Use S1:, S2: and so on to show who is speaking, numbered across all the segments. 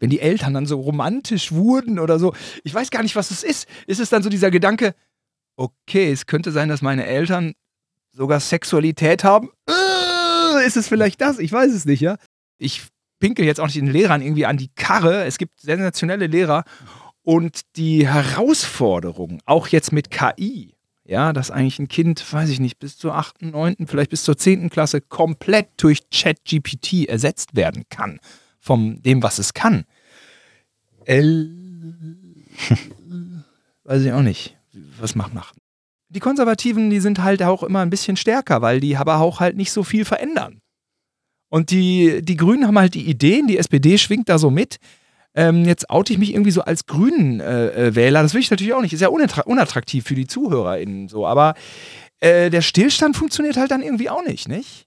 S1: wenn die Eltern dann so romantisch wurden oder so. Ich weiß gar nicht, was es ist. Ist es dann so dieser Gedanke, okay, es könnte sein, dass meine Eltern sogar Sexualität haben? Äh, ist es vielleicht das? Ich weiß es nicht, ja. Ich pinkel jetzt auch nicht den Lehrern irgendwie an die Karre. Es gibt sensationelle Lehrer und die Herausforderung, auch jetzt mit KI, ja, dass eigentlich ein Kind, weiß ich nicht, bis zur 8., 9., vielleicht bis zur 10. Klasse komplett durch ChatGPT ersetzt werden kann, von dem, was es kann. L weiß ich auch nicht. Was macht nach? Die Konservativen, die sind halt auch immer ein bisschen stärker, weil die aber auch halt nicht so viel verändern. Und die, die Grünen haben halt die Ideen, die SPD schwingt da so mit. Ähm, jetzt oute ich mich irgendwie so als Grünen-Wähler. Äh, das will ich natürlich auch nicht. Ist ja unattraktiv für die ZuhörerInnen so. Aber äh, der Stillstand funktioniert halt dann irgendwie auch nicht, nicht?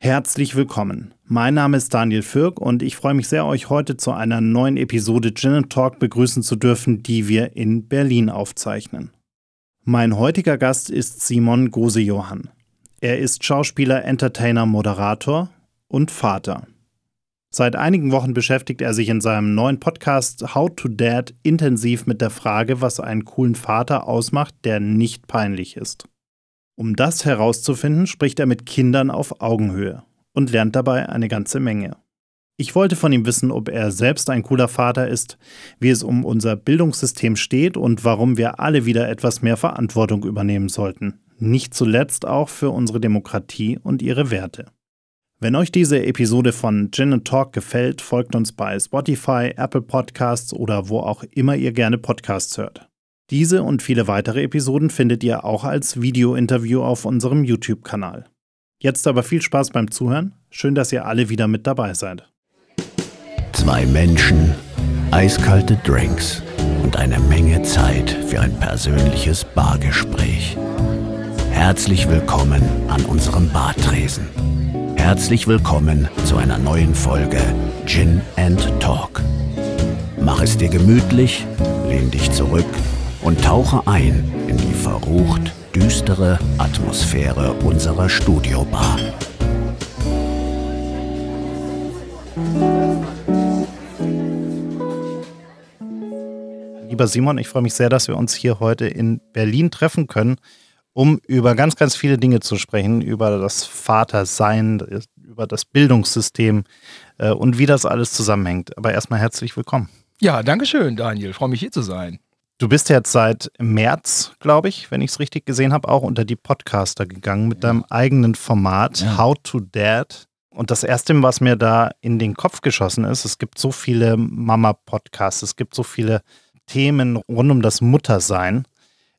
S2: Herzlich willkommen. Mein Name ist Daniel Fürk und ich freue mich sehr, euch heute zu einer neuen Episode Gin Talk begrüßen zu dürfen, die wir in Berlin aufzeichnen. Mein heutiger Gast ist Simon Gose-Johann. Er ist Schauspieler, Entertainer, Moderator und Vater. Seit einigen Wochen beschäftigt er sich in seinem neuen Podcast How to Dad intensiv mit der Frage, was einen coolen Vater ausmacht, der nicht peinlich ist. Um das herauszufinden, spricht er mit Kindern auf Augenhöhe und lernt dabei eine ganze Menge. Ich wollte von ihm wissen, ob er selbst ein cooler Vater ist, wie es um unser Bildungssystem steht und warum wir alle wieder etwas mehr Verantwortung übernehmen sollten. Nicht zuletzt auch für unsere Demokratie und ihre Werte. Wenn euch diese Episode von Gin Talk gefällt, folgt uns bei Spotify, Apple Podcasts oder wo auch immer ihr gerne Podcasts hört. Diese und viele weitere Episoden findet ihr auch als Video-Interview auf unserem YouTube-Kanal. Jetzt aber viel Spaß beim Zuhören. Schön, dass ihr alle wieder mit dabei seid.
S3: Zwei Menschen, eiskalte Drinks und eine Menge Zeit für ein persönliches Bargespräch. Herzlich willkommen an unserem Bartresen. Herzlich willkommen zu einer neuen Folge Gin and Talk. Mach es dir gemütlich, lehn dich zurück und tauche ein in die verrucht düstere Atmosphäre unserer Studiobar.
S2: Lieber Simon, ich freue mich sehr, dass wir uns hier heute in Berlin treffen können um über ganz, ganz viele Dinge zu sprechen, über das Vatersein, über das Bildungssystem äh, und wie das alles zusammenhängt. Aber erstmal herzlich willkommen.
S1: Ja, danke schön, Daniel. Freue mich hier zu sein.
S2: Du bist jetzt seit März, glaube ich, wenn ich es richtig gesehen habe, auch unter die Podcaster gegangen mit ja. deinem eigenen Format ja. How to Dad. Und das Erste, was mir da in den Kopf geschossen ist, es gibt so viele Mama-Podcasts, es gibt so viele Themen rund um das Muttersein.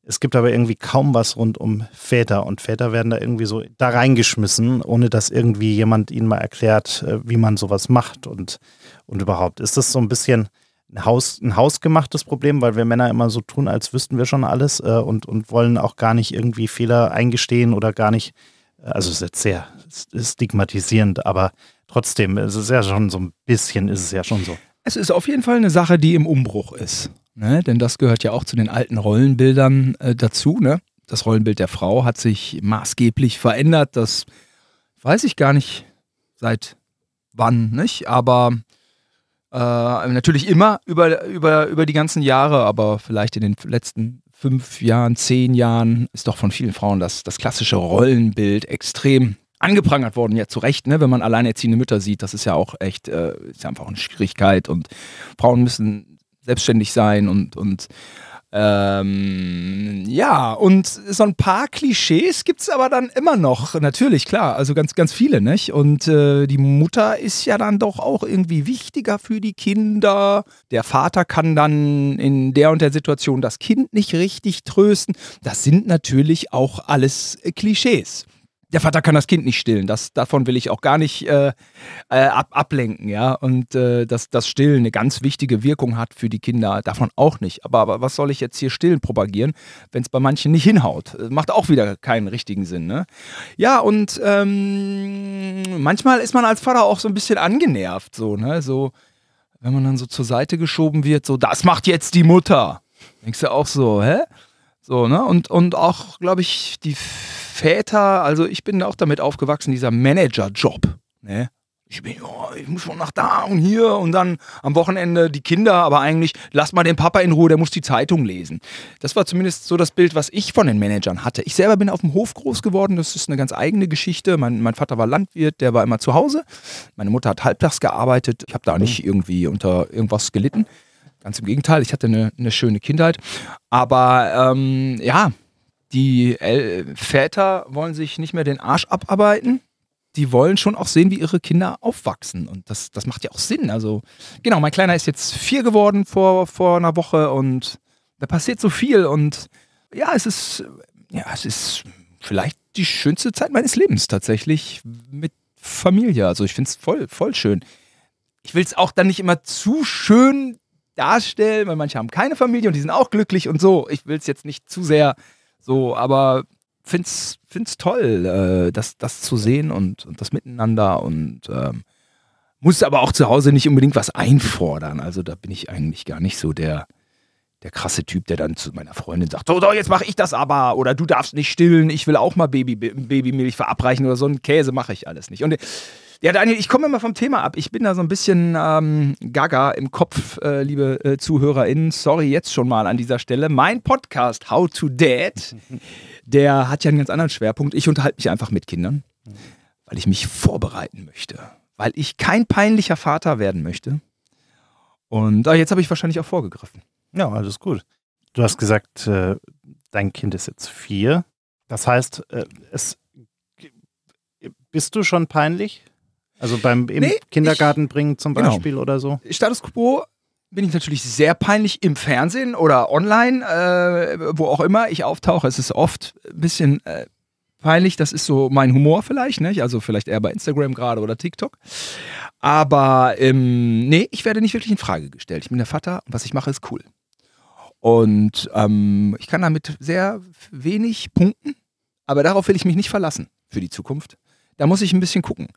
S2: Es gibt aber irgendwie kaum was rund um Väter und Väter werden da irgendwie so da reingeschmissen, ohne dass irgendwie jemand ihnen mal erklärt, äh, wie man sowas macht und, und überhaupt. Ist das so ein bisschen Haus, ein hausgemachtes Problem, weil wir Männer immer so tun, als wüssten wir schon alles äh, und, und wollen auch gar nicht irgendwie Fehler eingestehen oder gar nicht, äh, also es ist jetzt sehr stigmatisierend, aber trotzdem, es ist ja schon so ein bisschen, ist es ja schon so.
S1: Es ist auf jeden Fall eine Sache, die im Umbruch ist. Ne? Denn das gehört ja auch zu den alten Rollenbildern äh, dazu. Ne? Das Rollenbild der Frau hat sich maßgeblich verändert. Das weiß ich gar nicht seit wann, nicht? Aber äh, natürlich immer über, über, über die ganzen Jahre, aber vielleicht in den letzten fünf Jahren, zehn Jahren ist doch von vielen Frauen das, das klassische Rollenbild extrem angeprangert worden, ja zu Recht, ne? wenn man alleinerziehende Mütter sieht, das ist ja auch echt, äh, ist ja einfach eine Schwierigkeit und Frauen müssen selbstständig sein und, und ähm, ja, und so ein paar Klischees gibt es aber dann immer noch, natürlich, klar, also ganz, ganz viele, nicht? Und äh, die Mutter ist ja dann doch auch irgendwie wichtiger für die Kinder. Der Vater kann dann in der und der Situation das Kind nicht richtig trösten. Das sind natürlich auch alles Klischees der Vater kann das Kind nicht stillen. Das, davon will ich auch gar nicht äh, äh, ab, ablenken, ja. Und äh, dass das Stillen eine ganz wichtige Wirkung hat für die Kinder, davon auch nicht. Aber, aber was soll ich jetzt hier Stillen propagieren, wenn es bei manchen nicht hinhaut? Macht auch wieder keinen richtigen Sinn, ne? Ja, und ähm, manchmal ist man als Vater auch so ein bisschen angenervt, so, ne? So, wenn man dann so zur Seite geschoben wird, so, das macht jetzt die Mutter. Denkst du auch so, hä? So, ne? Und, und auch, glaube ich, die Väter, also ich bin auch damit aufgewachsen, dieser Manager-Job. Ne? Ich, bin, oh, ich muss schon nach da und hier und dann am Wochenende die Kinder, aber eigentlich lass mal den Papa in Ruhe, der muss die Zeitung lesen. Das war zumindest so das Bild, was ich von den Managern hatte. Ich selber bin auf dem Hof groß geworden, das ist eine ganz eigene Geschichte. Mein, mein Vater war Landwirt, der war immer zu Hause. Meine Mutter hat halbtags gearbeitet. Ich habe da nicht irgendwie unter irgendwas gelitten. Ganz im Gegenteil, ich hatte eine, eine schöne Kindheit. Aber ähm, ja, die El Väter wollen sich nicht mehr den Arsch abarbeiten die wollen schon auch sehen, wie ihre Kinder aufwachsen. Und das, das macht ja auch Sinn. Also, genau, mein Kleiner ist jetzt vier geworden vor, vor einer Woche und da passiert so viel. Und ja, es ist, ja, es ist vielleicht die schönste Zeit meines Lebens tatsächlich mit Familie. Also ich finde es voll, voll schön. Ich will es auch dann nicht immer zu schön darstellen, weil manche haben keine Familie und die sind auch glücklich und so. Ich will es jetzt nicht zu sehr so, aber find's, find's toll, äh, das, das zu sehen und, und das Miteinander und ähm, muss aber auch zu Hause nicht unbedingt was einfordern. Also da bin ich eigentlich gar nicht so der, der krasse Typ, der dann zu meiner Freundin sagt, so, so jetzt mache ich das aber oder du darfst nicht stillen, ich will auch mal Baby, Babymilch verabreichen oder so einen Käse mache ich alles nicht. Und ja, Daniel, ich komme immer vom Thema ab. Ich bin da so ein bisschen ähm, gaga im Kopf, äh, liebe äh, ZuhörerInnen. Sorry jetzt schon mal an dieser Stelle. Mein Podcast How to Dad der hat ja einen ganz anderen Schwerpunkt. Ich unterhalte mich einfach mit Kindern, weil ich mich vorbereiten möchte, weil ich kein peinlicher Vater werden möchte. Und ah, jetzt habe ich wahrscheinlich auch vorgegriffen.
S2: Ja, alles gut. Du hast gesagt, äh, dein Kind ist jetzt vier. Das heißt, äh, es, bist du schon peinlich? Also beim nee, Kindergarten ich, bringen zum genau. Beispiel genau. oder so?
S1: Status quo bin ich natürlich sehr peinlich im Fernsehen oder online, äh, wo auch immer ich auftauche. Es ist oft ein bisschen äh, peinlich. Das ist so mein Humor vielleicht, nicht? Also vielleicht eher bei Instagram gerade oder TikTok. Aber ähm, nee, ich werde nicht wirklich in Frage gestellt. Ich bin der Vater und was ich mache, ist cool. Und ähm, ich kann damit sehr wenig punkten, aber darauf will ich mich nicht verlassen für die Zukunft. Da muss ich ein bisschen gucken.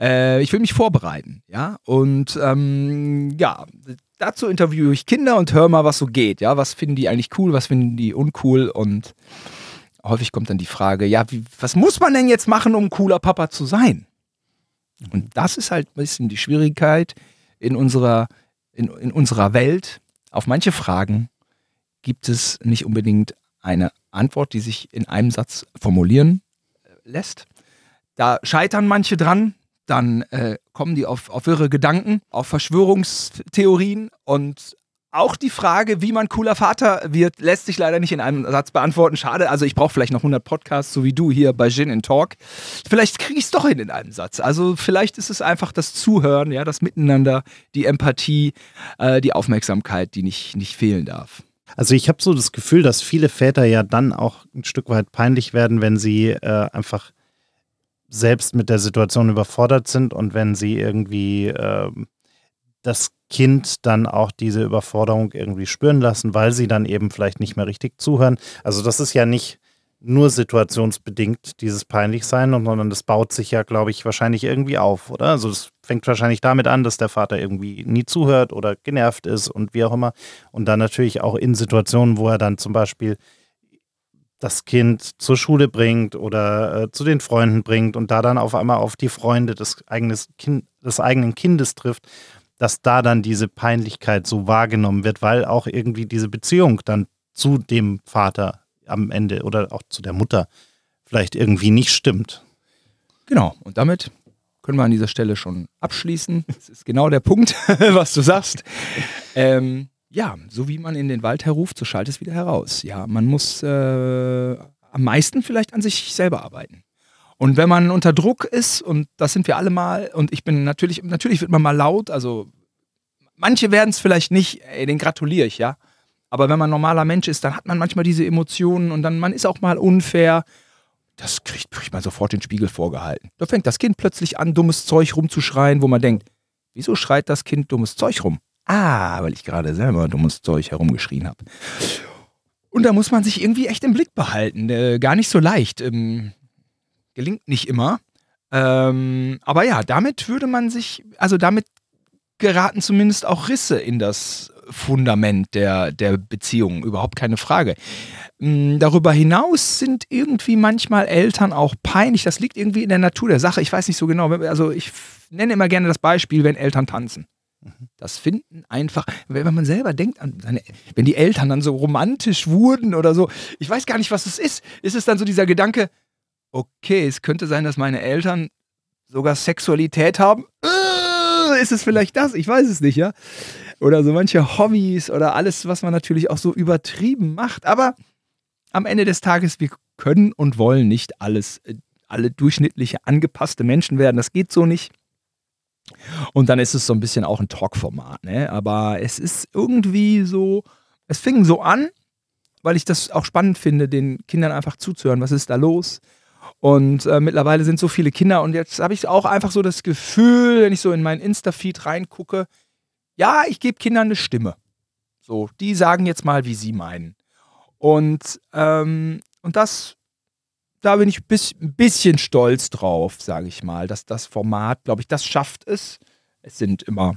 S1: Äh, ich will mich vorbereiten, ja. Und ähm, ja, dazu interviewe ich Kinder und höre mal, was so geht. Ja, was finden die eigentlich cool, was finden die uncool und häufig kommt dann die Frage, ja, wie, was muss man denn jetzt machen, um cooler Papa zu sein? Und das ist halt ein bisschen die Schwierigkeit in unserer, in, in unserer Welt. Auf manche Fragen gibt es nicht unbedingt eine Antwort, die sich in einem Satz formulieren äh, lässt. Da scheitern manche dran, dann äh, kommen die auf, auf irre Gedanken, auf Verschwörungstheorien und auch die Frage, wie man cooler Vater wird, lässt sich leider nicht in einem Satz beantworten. Schade, also ich brauche vielleicht noch 100 Podcasts, so wie du hier bei Gin in Talk. Vielleicht kriege ich es doch hin in einem Satz. Also vielleicht ist es einfach das Zuhören, ja, das Miteinander, die Empathie, äh, die Aufmerksamkeit, die nicht, nicht fehlen darf.
S2: Also ich habe so das Gefühl, dass viele Väter ja dann auch ein Stück weit peinlich werden, wenn sie äh, einfach selbst mit der Situation überfordert sind und wenn sie irgendwie äh, das Kind dann auch diese Überforderung irgendwie spüren lassen, weil sie dann eben vielleicht nicht mehr richtig zuhören. Also das ist ja nicht nur situationsbedingt, dieses Peinlichsein, sondern das baut sich ja, glaube ich, wahrscheinlich irgendwie auf, oder? Also es fängt wahrscheinlich damit an, dass der Vater irgendwie nie zuhört oder genervt ist und wie auch immer. Und dann natürlich auch in Situationen, wo er dann zum Beispiel das Kind zur Schule bringt oder äh, zu den Freunden bringt und da dann auf einmal auf die Freunde des, eigenes kind, des eigenen Kindes trifft, dass da dann diese Peinlichkeit so wahrgenommen wird, weil auch irgendwie diese Beziehung dann zu dem Vater am Ende oder auch zu der Mutter vielleicht irgendwie nicht stimmt.
S1: Genau, und damit können wir an dieser Stelle schon abschließen. Das ist genau der Punkt, was du sagst. Ähm, ja, so wie man in den Wald herruft, so schallt es wieder heraus. Ja, man muss äh, am meisten vielleicht an sich selber arbeiten. Und wenn man unter Druck ist, und das sind wir alle mal, und ich bin natürlich, natürlich wird man mal laut, also manche werden es vielleicht nicht, ey, den gratuliere ich, ja. Aber wenn man normaler Mensch ist, dann hat man manchmal diese Emotionen und dann man ist auch mal unfair. Das kriegt, kriegt man sofort den Spiegel vorgehalten. Da fängt das Kind plötzlich an, dummes Zeug rumzuschreien, wo man denkt, wieso schreit das Kind dummes Zeug rum? Ah, weil ich gerade selber dummes Zeug herumgeschrien habe. Und da muss man sich irgendwie echt im Blick behalten. Äh, gar nicht so leicht. Ähm, gelingt nicht immer. Ähm, aber ja, damit würde man sich, also damit geraten zumindest auch Risse in das Fundament der, der Beziehung, überhaupt keine Frage. Ähm, darüber hinaus sind irgendwie manchmal Eltern auch peinlich. Das liegt irgendwie in der Natur der Sache. Ich weiß nicht so genau. Also ich nenne immer gerne das Beispiel, wenn Eltern tanzen. Das finden einfach, wenn man selber denkt wenn die Eltern dann so romantisch wurden oder so, ich weiß gar nicht, was es ist. Ist es dann so dieser Gedanke, okay, es könnte sein, dass meine Eltern sogar Sexualität haben? Äh, ist es vielleicht das? Ich weiß es nicht, ja. Oder so manche Hobbys oder alles, was man natürlich auch so übertrieben macht. Aber am Ende des Tages, wir können und wollen nicht alles, äh, alle durchschnittliche, angepasste Menschen werden. Das geht so nicht. Und dann ist es so ein bisschen auch ein Talk-Format, ne? Aber es ist irgendwie so, es fing so an, weil ich das auch spannend finde, den Kindern einfach zuzuhören. Was ist da los? Und äh, mittlerweile sind so viele Kinder und jetzt habe ich auch einfach so das Gefühl, wenn ich so in meinen Insta-Feed reingucke, ja, ich gebe Kindern eine Stimme. So, die sagen jetzt mal, wie sie meinen. Und, ähm, und das da bin ich ein bisschen stolz drauf, sage ich mal, dass das Format, glaube ich, das schafft es. Es sind immer,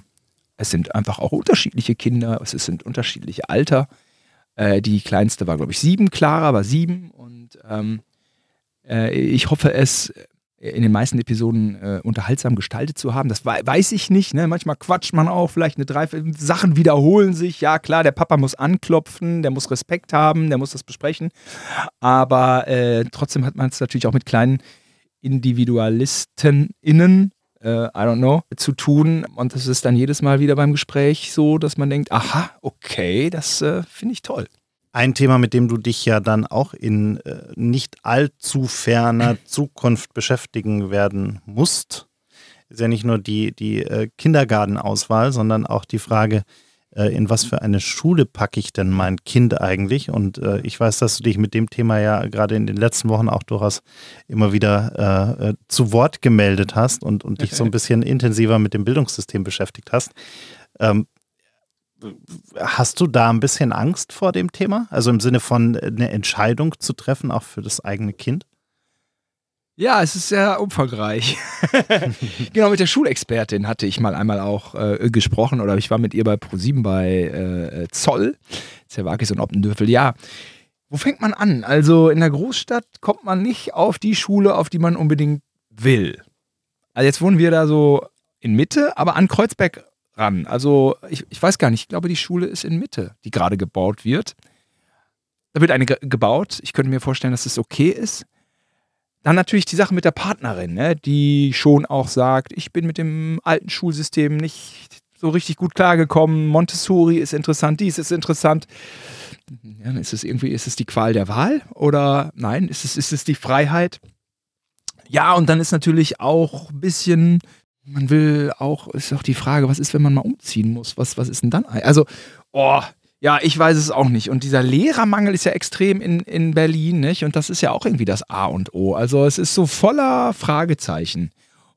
S1: es sind einfach auch unterschiedliche Kinder, es sind unterschiedliche Alter. Äh, die kleinste war, glaube ich, sieben, Clara war sieben und ähm, äh, ich hoffe es in den meisten Episoden äh, unterhaltsam gestaltet zu haben. Das weiß ich nicht. Ne? Manchmal quatscht man auch, vielleicht eine drei Sachen wiederholen sich. Ja, klar, der Papa muss anklopfen, der muss Respekt haben, der muss das besprechen. Aber äh, trotzdem hat man es natürlich auch mit kleinen IndividualistenInnen, äh, I don't know, zu tun. Und das ist dann jedes Mal wieder beim Gespräch so, dass man denkt, aha, okay, das äh, finde ich toll.
S2: Ein Thema, mit dem du dich ja dann auch in äh, nicht allzu ferner Zukunft beschäftigen werden musst, ist ja nicht nur die, die äh, Kindergartenauswahl, sondern auch die Frage, äh, in was für eine Schule packe ich denn mein Kind eigentlich? Und äh, ich weiß, dass du dich mit dem Thema ja gerade in den letzten Wochen auch durchaus immer wieder äh, äh, zu Wort gemeldet hast und, und dich so ein bisschen intensiver mit dem Bildungssystem beschäftigt hast. Ähm, Hast du da ein bisschen Angst vor dem Thema? Also im Sinne von äh, eine Entscheidung zu treffen, auch für das eigene Kind?
S1: Ja, es ist sehr umfangreich. genau, mit der Schulexpertin hatte ich mal einmal auch äh, gesprochen oder ich war mit ihr bei ProSieben bei äh, Zoll, Zerwakis und Oppendürfel. Ja, wo fängt man an? Also in der Großstadt kommt man nicht auf die Schule, auf die man unbedingt will. Also jetzt wohnen wir da so in Mitte, aber an Kreuzberg ran. Also ich, ich weiß gar nicht, ich glaube, die Schule ist in Mitte, die gerade gebaut wird. Da wird eine ge gebaut. Ich könnte mir vorstellen, dass es okay ist. Dann natürlich die Sache mit der Partnerin, ne, die schon auch sagt, ich bin mit dem alten Schulsystem nicht so richtig gut klargekommen. Montessori ist interessant, dies ist interessant. Ja, ist es irgendwie, ist es die Qual der Wahl oder nein, ist es, ist es die Freiheit? Ja, und dann ist natürlich auch ein bisschen man will auch, ist auch die Frage, was ist, wenn man mal umziehen muss? Was, was ist denn dann? Also, oh, ja, ich weiß es auch nicht. Und dieser Lehrermangel ist ja extrem in, in Berlin, nicht? Und das ist ja auch irgendwie das A und O. Also, es ist so voller Fragezeichen.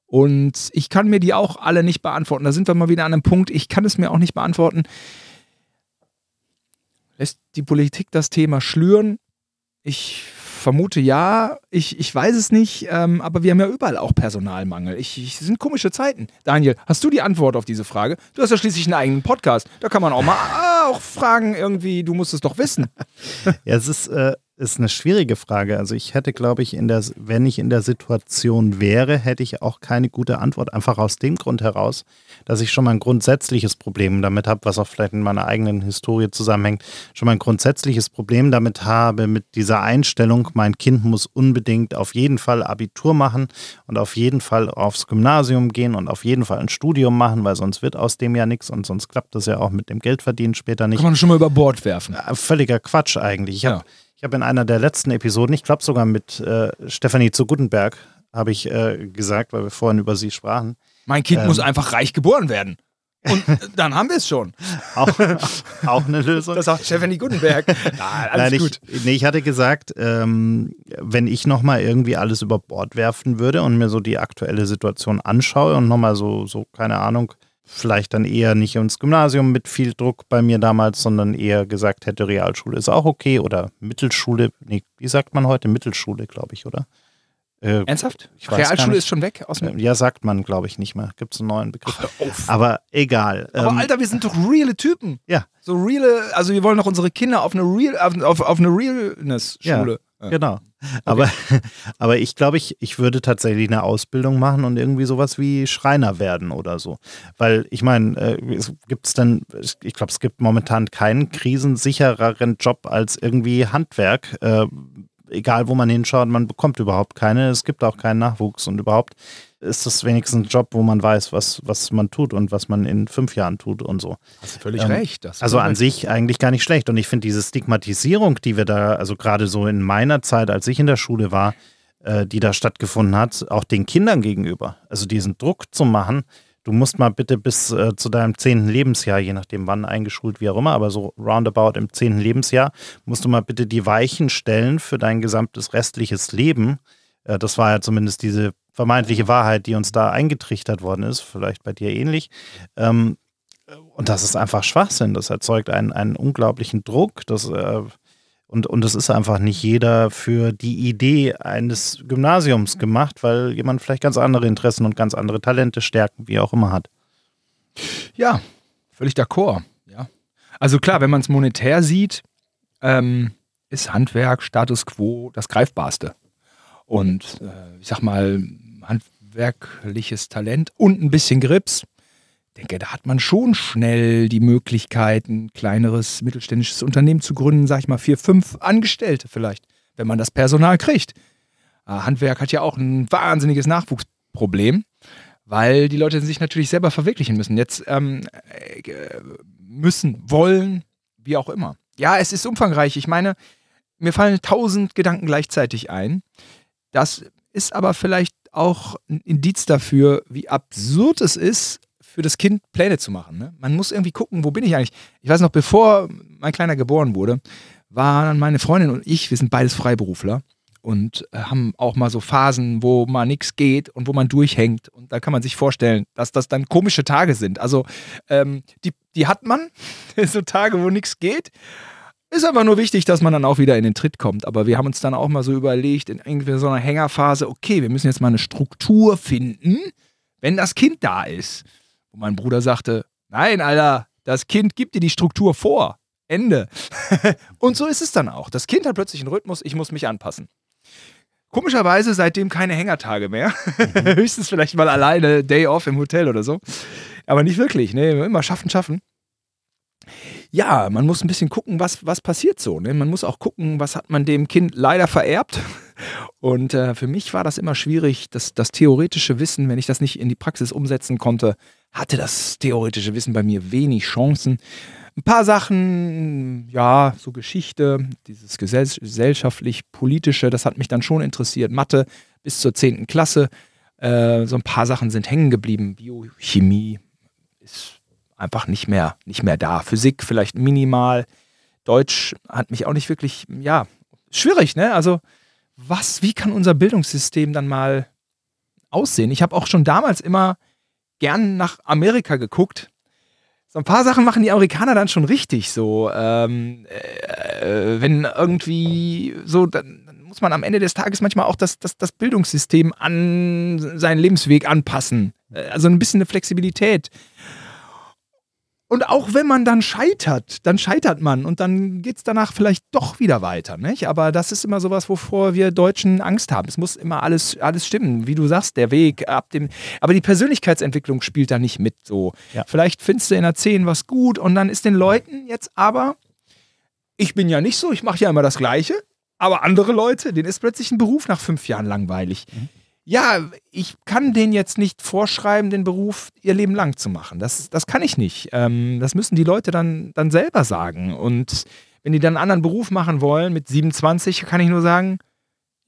S1: Und ich kann mir die auch alle nicht beantworten. Da sind wir mal wieder an einem Punkt, ich kann es mir auch nicht beantworten. Lässt die Politik das Thema schlüren? Ich vermute ja, ich, ich weiß es nicht, ähm, aber wir haben ja überall auch Personalmangel. Ich, ich, sind komische Zeiten. Daniel, hast du die Antwort auf diese Frage? Du hast ja schließlich einen eigenen Podcast. Da kann man auch mal ah, auch fragen, irgendwie, du musst es doch wissen.
S2: ja, es ist, äh, ist eine schwierige Frage. Also ich hätte, glaube ich, in der, wenn ich in der Situation wäre, hätte ich auch keine gute Antwort. Einfach aus dem Grund heraus, dass ich schon mal ein grundsätzliches Problem damit habe, was auch vielleicht in meiner eigenen Historie zusammenhängt, schon mal ein grundsätzliches Problem damit habe, mit dieser Einstellung, mein Kind muss unbedingt auf jeden Fall Abitur machen und auf jeden Fall aufs Gymnasium gehen und auf jeden Fall ein Studium machen, weil sonst wird aus dem ja nichts und sonst klappt das ja auch mit dem Geldverdienen später nicht.
S1: Kann man schon mal über Bord werfen.
S2: Völliger Quatsch eigentlich. Ich habe ja. Ich habe in einer der letzten Episoden, ich glaube sogar mit äh, Stefanie zu Gutenberg, habe ich äh, gesagt, weil wir vorhin über sie sprachen.
S1: Mein Kind ähm, muss einfach reich geboren werden. Und dann haben wir es schon.
S2: Auch, auch, eine Lösung.
S1: Das sagt Stefanie Gutenberg.
S2: Na, alles Nein, gut. Ich, nee, ich hatte gesagt, ähm, wenn ich nochmal irgendwie alles über Bord werfen würde und mir so die aktuelle Situation anschaue und nochmal so, so, keine Ahnung, vielleicht dann eher nicht ins Gymnasium mit viel Druck bei mir damals, sondern eher gesagt hätte, Realschule ist auch okay oder Mittelschule, nee, wie sagt man heute? Mittelschule, glaube ich, oder?
S1: Äh, Ernsthaft? Realschule ist schon weg aus dem
S2: Ja, sagt man, glaube ich, nicht mehr. Gibt es einen neuen Begriff. Ach, Aber egal.
S1: Aber ähm, Alter, wir sind doch reale Typen.
S2: Ja.
S1: So reale, also wir wollen doch unsere Kinder auf eine Real, auf, auf, auf eine Realness-Schule.
S2: Ja. Genau. Aber, okay. aber ich glaube, ich, ich würde tatsächlich eine Ausbildung machen und irgendwie sowas wie Schreiner werden oder so. Weil ich meine, äh, es gibt es dann, ich glaube, es gibt momentan keinen krisensichereren Job als irgendwie Handwerk. Äh, egal wo man hinschaut, man bekommt überhaupt keine. Es gibt auch keinen Nachwuchs und überhaupt ist das wenigstens ein Job, wo man weiß, was, was man tut und was man in fünf Jahren tut und so.
S1: Hast du völlig ähm, recht.
S2: also an recht. sich eigentlich gar nicht schlecht. Und ich finde diese Stigmatisierung, die wir da, also gerade so in meiner Zeit, als ich in der Schule war, äh, die da stattgefunden hat, auch den Kindern gegenüber. Also diesen Druck zu machen, du musst mal bitte bis äh, zu deinem zehnten Lebensjahr, je nachdem wann eingeschult, wie auch immer, aber so roundabout im zehnten Lebensjahr, musst du mal bitte die Weichen stellen für dein gesamtes restliches Leben. Äh, das war ja zumindest diese vermeintliche Wahrheit, die uns da eingetrichtert worden ist, vielleicht bei dir ähnlich. Ähm, und das ist einfach Schwachsinn. Das erzeugt einen, einen unglaublichen Druck. Das, äh, und, und es ist einfach nicht jeder für die Idee eines Gymnasiums gemacht, weil jemand vielleicht ganz andere Interessen und ganz andere Talente, Stärken, wie auch immer hat.
S1: Ja, völlig d'accord. Ja. Also klar, wenn man es monetär sieht, ähm, ist Handwerk, Status quo das Greifbarste. Und äh, ich sag mal, handwerkliches Talent und ein bisschen Grips, denke, da hat man schon schnell die Möglichkeit, ein kleineres mittelständisches Unternehmen zu gründen, sag ich mal, vier, fünf Angestellte vielleicht, wenn man das Personal kriegt. Ah, Handwerk hat ja auch ein wahnsinniges Nachwuchsproblem, weil die Leute sich natürlich selber verwirklichen müssen. Jetzt ähm, äh, müssen, wollen, wie auch immer. Ja, es ist umfangreich. Ich meine, mir fallen tausend Gedanken gleichzeitig ein. Das ist aber vielleicht auch ein Indiz dafür, wie absurd es ist, für das Kind Pläne zu machen. Ne? Man muss irgendwie gucken, wo bin ich eigentlich? Ich weiß noch, bevor mein Kleiner geboren wurde, waren meine Freundin und ich, wir sind beides Freiberufler und äh, haben auch mal so Phasen, wo mal nichts geht und wo man durchhängt. Und da kann man sich vorstellen, dass das dann komische Tage sind. Also ähm, die, die hat man, so Tage, wo nichts geht. Ist aber nur wichtig, dass man dann auch wieder in den Tritt kommt. Aber wir haben uns dann auch mal so überlegt, in irgendwie so einer Hängerphase, okay, wir müssen jetzt mal eine Struktur finden, wenn das Kind da ist. Wo mein Bruder sagte, nein, Alter, das Kind gibt dir die Struktur vor. Ende. und so ist es dann auch. Das Kind hat plötzlich einen Rhythmus, ich muss mich anpassen. Komischerweise seitdem keine Hängertage mehr. Mhm. Höchstens vielleicht mal alleine, Day off im Hotel oder so. Aber nicht wirklich. Ne? Immer schaffen, schaffen ja, man muss ein bisschen gucken, was, was passiert so. Ne? Man muss auch gucken, was hat man dem Kind leider vererbt. Und äh, für mich war das immer schwierig, das, das theoretische Wissen, wenn ich das nicht in die Praxis umsetzen konnte, hatte das theoretische Wissen bei mir wenig Chancen. Ein paar Sachen, ja, so Geschichte, dieses gesellschaftlich-politische, das hat mich dann schon interessiert. Mathe bis zur 10. Klasse. Äh, so ein paar Sachen sind hängen geblieben. Biochemie ist einfach nicht mehr, nicht mehr da. Physik vielleicht minimal. Deutsch hat mich auch nicht wirklich, ja, schwierig, ne? Also, was, wie kann unser Bildungssystem dann mal aussehen? Ich habe auch schon damals immer gern nach Amerika geguckt. So ein paar Sachen machen die Amerikaner dann schon richtig. So, ähm, äh, wenn irgendwie so, dann, muss man am Ende des Tages manchmal auch das, das, das Bildungssystem an seinen Lebensweg anpassen. Äh, also ein bisschen eine Flexibilität. Und auch wenn man dann scheitert, dann scheitert man und dann geht es danach vielleicht doch wieder weiter. Nicht? Aber das ist immer sowas, wovor wir Deutschen Angst haben. Es muss immer alles, alles stimmen, wie du sagst, der Weg ab dem. Aber die Persönlichkeitsentwicklung spielt da nicht mit so. Ja. Vielleicht findest du in der 10 was gut und dann ist den Leuten jetzt aber, ich bin ja nicht so, ich mache ja immer das Gleiche, aber andere Leute, denen ist plötzlich ein Beruf nach fünf Jahren langweilig. Mhm ja, ich kann denen jetzt nicht vorschreiben, den Beruf ihr Leben lang zu machen. Das, das kann ich nicht. Ähm, das müssen die Leute dann, dann selber sagen. Und wenn die dann einen anderen Beruf machen wollen mit 27, kann ich nur sagen,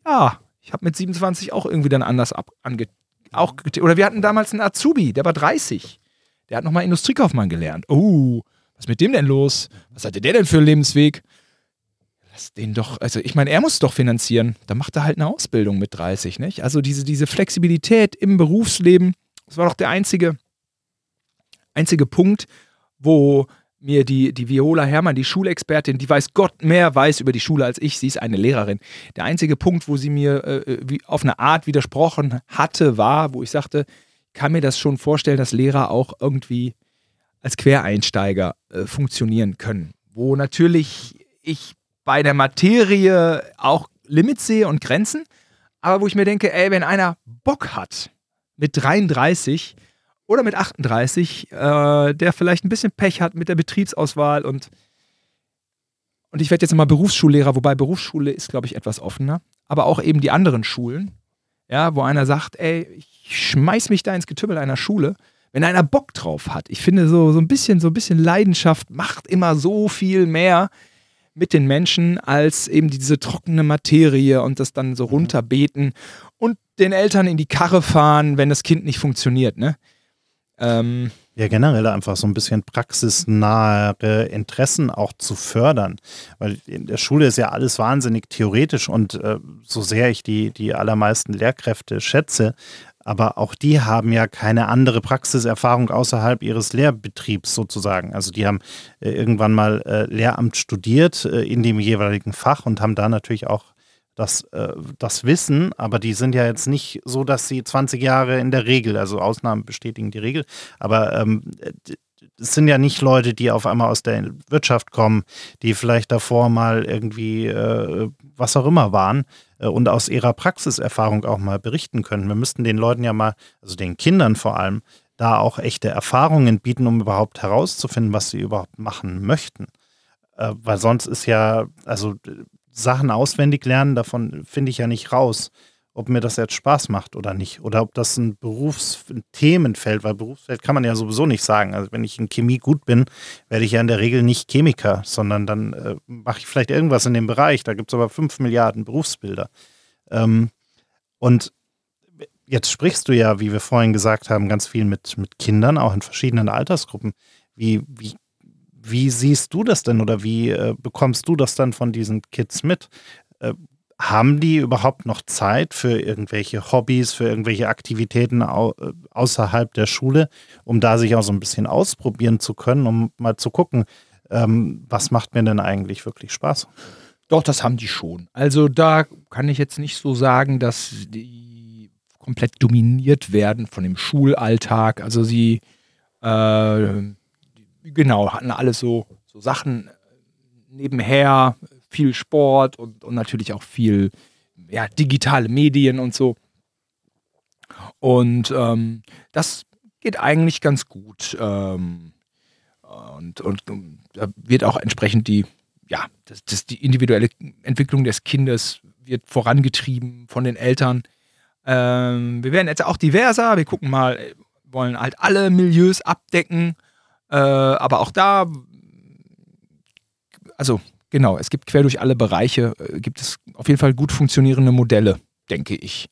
S1: ja, ich habe mit 27 auch irgendwie dann anders ab, ange, auch, oder wir hatten damals einen Azubi, der war 30. Der hat nochmal Industriekaufmann gelernt. Oh, was ist mit dem denn los? Was hatte der denn für einen Lebensweg? Lass den doch, also ich meine, er muss doch finanzieren. Da macht er halt eine Ausbildung mit 30, nicht? Also diese, diese Flexibilität im Berufsleben, das war doch der einzige, einzige Punkt, wo mir die, die Viola Herrmann, die Schulexpertin, die weiß Gott mehr weiß über die Schule als ich, sie ist eine Lehrerin. Der einzige Punkt, wo sie mir äh, wie, auf eine Art widersprochen hatte, war, wo ich sagte, kann mir das schon vorstellen, dass Lehrer auch irgendwie als Quereinsteiger äh, funktionieren können. Wo natürlich ich bei der Materie auch Limits sehe und Grenzen, aber wo ich mir denke, ey, wenn einer Bock hat, mit 33 oder mit 38, äh, der vielleicht ein bisschen Pech hat mit der Betriebsauswahl und und ich werde jetzt mal Berufsschullehrer, wobei Berufsschule ist, glaube ich, etwas offener, aber auch eben die anderen Schulen, ja, wo einer sagt, ey, ich schmeiß mich da ins Getümmel einer Schule, wenn einer Bock drauf hat. Ich finde so, so ein bisschen, so ein bisschen Leidenschaft macht immer so viel mehr mit den Menschen als eben diese trockene Materie und das dann so mhm. runterbeten und den Eltern in die Karre fahren, wenn das Kind nicht funktioniert, ne?
S2: Ähm, ja, generell einfach so ein bisschen praxisnahe Interessen auch zu fördern. Weil in der Schule ist ja alles wahnsinnig theoretisch und äh, so sehr ich die, die allermeisten Lehrkräfte schätze, aber auch die haben ja keine andere Praxiserfahrung außerhalb ihres Lehrbetriebs sozusagen. Also die haben äh, irgendwann mal äh, Lehramt studiert äh, in dem jeweiligen Fach und haben da natürlich auch das, das Wissen, aber die sind ja jetzt nicht so, dass sie 20 Jahre in der Regel, also Ausnahmen bestätigen die Regel, aber ähm, es sind ja nicht Leute, die auf einmal aus der Wirtschaft kommen, die vielleicht davor mal irgendwie was auch immer waren und aus ihrer Praxiserfahrung auch mal berichten können. Wir müssten den Leuten ja mal, also den Kindern vor allem, da auch echte Erfahrungen bieten, um überhaupt herauszufinden, was sie überhaupt machen möchten. Äh, weil sonst ist ja, also Sachen auswendig lernen, davon finde ich ja nicht raus, ob mir das jetzt Spaß macht oder nicht. Oder ob das ein Berufsthemenfeld, weil Berufsfeld kann man ja sowieso nicht sagen. Also wenn ich in Chemie gut bin, werde ich ja in der Regel nicht Chemiker, sondern dann äh, mache ich vielleicht irgendwas in dem Bereich. Da gibt es aber fünf Milliarden Berufsbilder. Ähm, und jetzt sprichst du ja, wie wir vorhin gesagt haben, ganz viel mit, mit Kindern, auch in verschiedenen Altersgruppen. Wie, wie wie siehst du das denn oder wie äh, bekommst du das dann von diesen Kids mit? Äh, haben die überhaupt noch Zeit für irgendwelche Hobbys, für irgendwelche Aktivitäten au äh, außerhalb der Schule, um da sich auch so ein bisschen ausprobieren zu können, um mal zu gucken, ähm, was macht mir denn eigentlich wirklich Spaß?
S1: Doch, das haben die schon. Also da kann ich jetzt nicht so sagen, dass die komplett dominiert werden von dem Schulalltag. Also sie äh, genau, hatten alles so, so Sachen nebenher, viel Sport und, und natürlich auch viel ja, digitale Medien und so. Und ähm, das geht eigentlich ganz gut. Ähm, und, und, und, da wird auch entsprechend die, ja, das, das, die individuelle Entwicklung des Kindes wird vorangetrieben von den Eltern. Ähm, wir werden jetzt auch diverser. Wir gucken mal, wollen halt alle Milieus abdecken. Äh, aber auch da, also genau, es gibt quer durch alle Bereiche, äh, gibt es auf jeden Fall gut funktionierende Modelle, denke ich,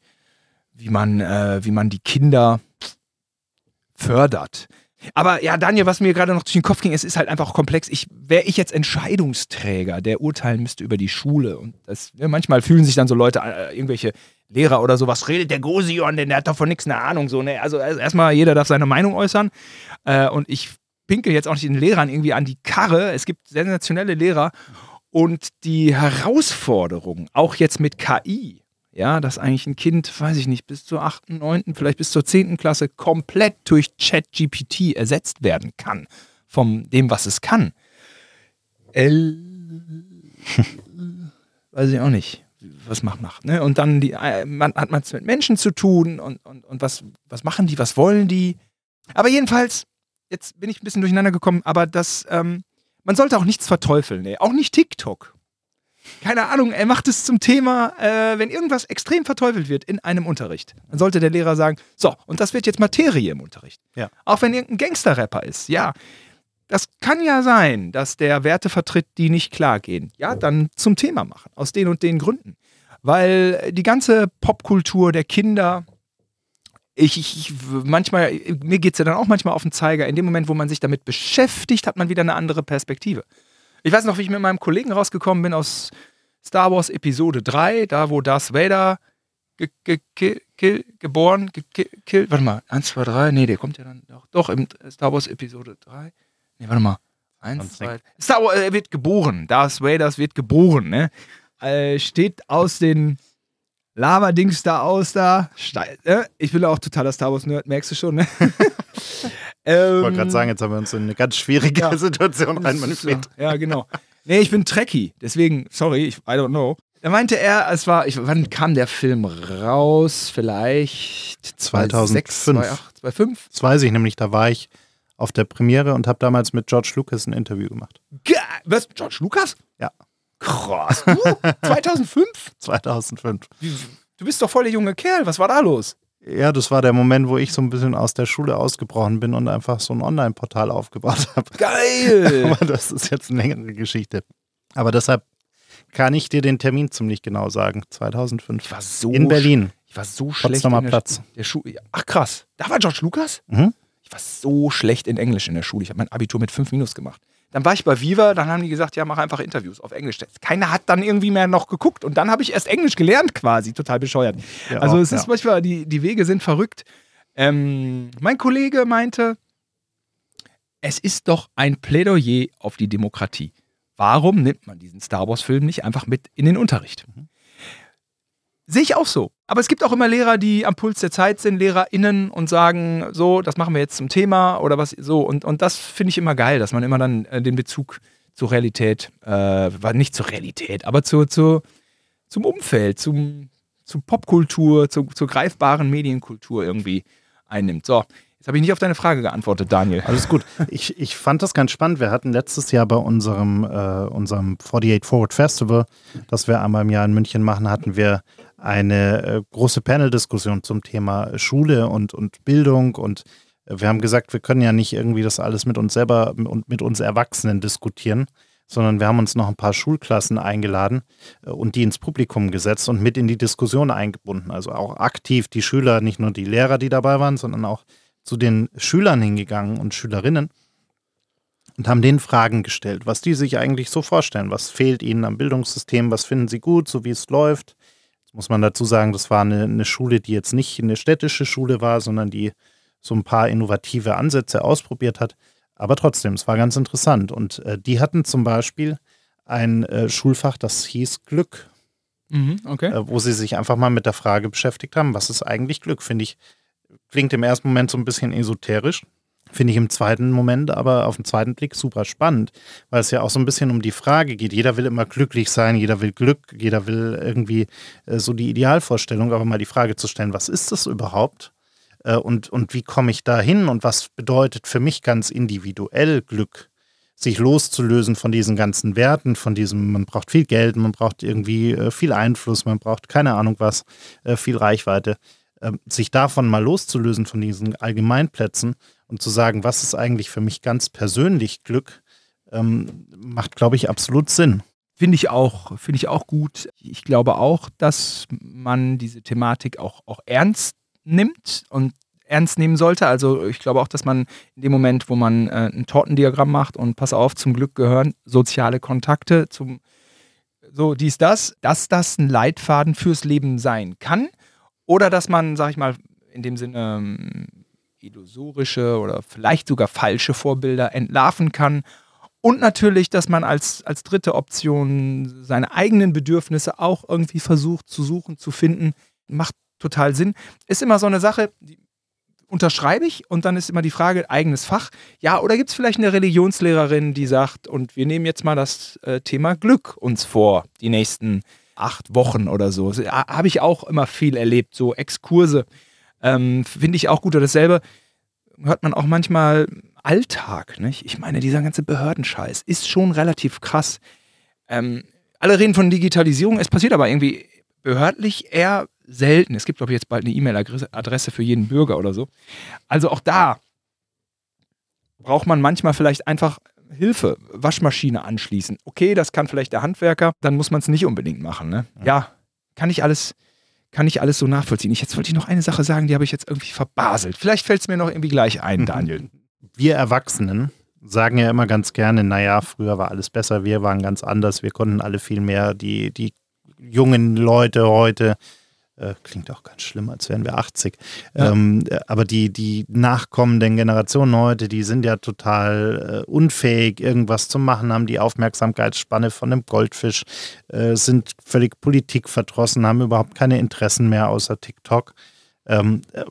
S1: wie man, äh, wie man die Kinder fördert. Aber ja, Daniel, was mir gerade noch durch den Kopf ging, es ist halt einfach komplex. Ich, wäre ich jetzt Entscheidungsträger, der urteilen müsste über die Schule. Und das, ja, manchmal fühlen sich dann so Leute, äh, irgendwelche Lehrer oder so, was redet der Gosion, denn der hat doch von nichts eine Ahnung. So, ne? Also erstmal, jeder darf seine Meinung äußern. Äh, und ich pinkel jetzt auch nicht den Lehrern irgendwie an die Karre. Es gibt sensationelle Lehrer und die Herausforderung, auch jetzt mit KI, ja, dass eigentlich ein Kind, weiß ich nicht, bis zur 8., 9., vielleicht bis zur 10. Klasse komplett durch ChatGPT ersetzt werden kann, von dem, was es kann. L weiß ich auch nicht, was macht macht. Ne? Und dann die, äh, man, hat man es mit Menschen zu tun und, und, und was, was machen die, was wollen die. Aber jedenfalls, jetzt bin ich ein bisschen durcheinander gekommen, aber das, ähm, man sollte auch nichts verteufeln, ey. auch nicht TikTok. Keine Ahnung, er macht es zum Thema, äh, wenn irgendwas extrem verteufelt wird in einem Unterricht, dann sollte der Lehrer sagen, so, und das wird jetzt Materie im Unterricht.
S2: Ja.
S1: Auch wenn irgendein Gangster-Rapper ist, ja. Das kann ja sein, dass der Werte vertritt, die nicht klar gehen. Ja, dann zum Thema machen, aus den und den Gründen. Weil die ganze Popkultur der Kinder, ich, ich, manchmal, mir geht es ja dann auch manchmal auf den Zeiger. In dem Moment, wo man sich damit beschäftigt, hat man wieder eine andere Perspektive. Ich weiß noch, wie ich mit meinem Kollegen rausgekommen bin aus Star Wars Episode 3, da wo Darth Vader ge, ge, ge, geboren, gekillt. Warte mal, 1, 2, 3, nee, der kommt ja dann doch, doch im Star Wars Episode 3. Nee, warte mal. 1, 2, Star Wars, er wird geboren. Darth Vader wird geboren, ne? Äh, steht aus den Lava-Dings da aus da. Äh? Ich bin auch totaler Star Wars-Nerd, merkst du schon, ne?
S2: ähm, ich wollte gerade sagen, jetzt haben wir uns in eine ganz schwierige ja, Situation reinmanövriert.
S1: Ja, genau. Nee, ich bin Trekkie, deswegen, sorry, ich, I don't know. Da meinte er, es war, ich, wann kam der Film raus? Vielleicht
S2: 2006,
S1: 2008, 2005?
S2: Das weiß ich nämlich, da war ich auf der Premiere und habe damals mit George Lucas ein Interview gemacht.
S1: Ge was? George Lucas?
S2: Ja.
S1: Krass. Du? 2005?
S2: 2005.
S1: Du bist doch voll der junge Kerl. Was war da los?
S2: Ja, das war der Moment, wo ich so ein bisschen aus der Schule ausgebrochen bin und einfach so ein Online-Portal aufgebaut habe.
S1: Geil!
S2: Aber das ist jetzt eine längere Geschichte. Aber deshalb kann ich dir den Termin ziemlich genau sagen. 2005.
S1: Ich war so
S2: In Berlin.
S1: Ich war so schlecht
S2: Potsdamer
S1: in
S2: Platz.
S1: der Schule. Ach krass. Da war George Lucas?
S2: Mhm.
S1: Ich war so schlecht in Englisch in der Schule. Ich habe mein Abitur mit 5 Minus gemacht. Dann war ich bei Viva, dann haben die gesagt, ja, mach einfach Interviews auf Englisch. Keiner hat dann irgendwie mehr noch geguckt. Und dann habe ich erst Englisch gelernt quasi. Total bescheuert.
S2: Ja,
S1: also es ist
S2: ja.
S1: manchmal, die, die Wege sind verrückt. Ähm, mein Kollege meinte, es ist doch ein Plädoyer auf die Demokratie. Warum nimmt man diesen Star Wars-Film nicht einfach mit in den Unterricht? Sehe ich auch so. Aber es gibt auch immer Lehrer, die am Puls der Zeit sind, LehrerInnen und sagen, so, das machen wir jetzt zum Thema oder was so. Und, und das finde ich immer geil, dass man immer dann äh, den Bezug zur Realität, äh, nicht zur Realität, aber zu, zu, zum Umfeld, zum, zu Popkultur, zu, zur greifbaren Medienkultur irgendwie einnimmt. So, jetzt habe ich nicht auf deine Frage geantwortet, Daniel.
S2: Alles gut. Ich, ich fand das ganz spannend. Wir hatten letztes Jahr bei unserem, äh, unserem 48 Forward Festival, das wir einmal im Jahr in München machen, hatten wir eine äh, große Panel-Diskussion zum Thema Schule und, und Bildung und wir haben gesagt, wir können ja nicht irgendwie das alles mit uns selber und mit uns Erwachsenen diskutieren, sondern wir haben uns noch ein paar Schulklassen eingeladen äh, und die ins Publikum gesetzt und mit in die Diskussion eingebunden. Also auch aktiv die Schüler, nicht nur die Lehrer, die dabei waren, sondern auch zu den Schülern hingegangen und Schülerinnen und haben denen Fragen gestellt, was die sich eigentlich so vorstellen. Was fehlt ihnen am Bildungssystem? Was finden sie gut, so wie es läuft? Muss man dazu sagen, das war eine, eine Schule, die jetzt nicht eine städtische Schule war, sondern die so ein paar innovative Ansätze ausprobiert hat. Aber trotzdem, es war ganz interessant. Und äh, die hatten zum Beispiel ein äh, Schulfach, das hieß Glück,
S1: Mhm, okay.
S2: äh, wo sie sich einfach mal mit der Frage beschäftigt haben, was ist eigentlich Glück? Finde ich, klingt im ersten Moment so ein bisschen esoterisch. Finde ich im zweiten Moment, aber auf den zweiten Blick super spannend, weil es ja auch so ein bisschen um die Frage geht. Jeder will immer glücklich sein, jeder will Glück, jeder will irgendwie äh, so die Idealvorstellung, aber mal die Frage zu stellen, was ist das überhaupt? Äh, und, und wie komme ich da hin und was bedeutet für mich ganz individuell Glück? Sich loszulösen von diesen ganzen Werten, von diesem, man braucht viel Geld, man braucht irgendwie äh, viel Einfluss, man braucht keine Ahnung was, äh, viel Reichweite. Ähm, sich davon mal loszulösen, von diesen Allgemeinplätzen und zu sagen, was ist eigentlich für mich ganz persönlich Glück, ähm, macht, glaube ich, absolut Sinn.
S1: Finde ich auch, finde ich auch gut. Ich glaube auch, dass man diese Thematik auch, auch ernst nimmt und ernst nehmen sollte. Also ich glaube auch, dass man in dem Moment, wo man äh, ein Tortendiagramm macht und pass auf, zum Glück gehören soziale Kontakte, zum so dies, das, dass das ein Leitfaden fürs Leben sein kann. Oder dass man, sag ich mal, in dem Sinne ähm, illusorische oder vielleicht sogar falsche Vorbilder entlarven kann. Und natürlich, dass man als, als dritte Option seine eigenen Bedürfnisse auch irgendwie versucht zu suchen, zu finden, macht total Sinn. Ist immer so eine Sache, die unterschreibe ich und dann ist immer die Frage, eigenes Fach. Ja, oder gibt es vielleicht eine Religionslehrerin, die sagt, und wir nehmen jetzt mal das äh, Thema Glück uns vor, die nächsten acht Wochen oder so. so Habe ich auch immer viel erlebt, so Exkurse. Ähm, Finde ich auch gut. Oder dasselbe hört man auch manchmal Alltag. Nicht? Ich meine, dieser ganze Behördenscheiß ist schon relativ krass. Ähm, alle reden von Digitalisierung, es passiert aber irgendwie behördlich eher selten. Es gibt, glaube ich, jetzt bald eine E-Mail-Adresse für jeden Bürger oder so. Also auch da braucht man manchmal vielleicht einfach Hilfe, Waschmaschine anschließen. Okay, das kann vielleicht der Handwerker, dann muss man es nicht unbedingt machen. Ne? Ja, kann ich alles, kann ich alles so nachvollziehen. Ich, jetzt wollte ich noch eine Sache sagen, die habe ich jetzt irgendwie verbaselt. Vielleicht fällt es mir noch irgendwie gleich ein, Daniel.
S2: Wir Erwachsenen sagen ja immer ganz gerne, naja, früher war alles besser, wir waren ganz anders, wir konnten alle viel mehr. Die, die jungen Leute heute, äh, klingt auch ganz schlimm, als wären wir 80.
S1: Ja.
S2: Ähm, äh, aber die, die nachkommenden Generationen heute, die sind ja total äh, unfähig, irgendwas zu machen, haben die Aufmerksamkeitsspanne von einem Goldfisch, äh, sind völlig politikverdrossen, haben überhaupt keine Interessen mehr außer TikTok. Ähm, äh,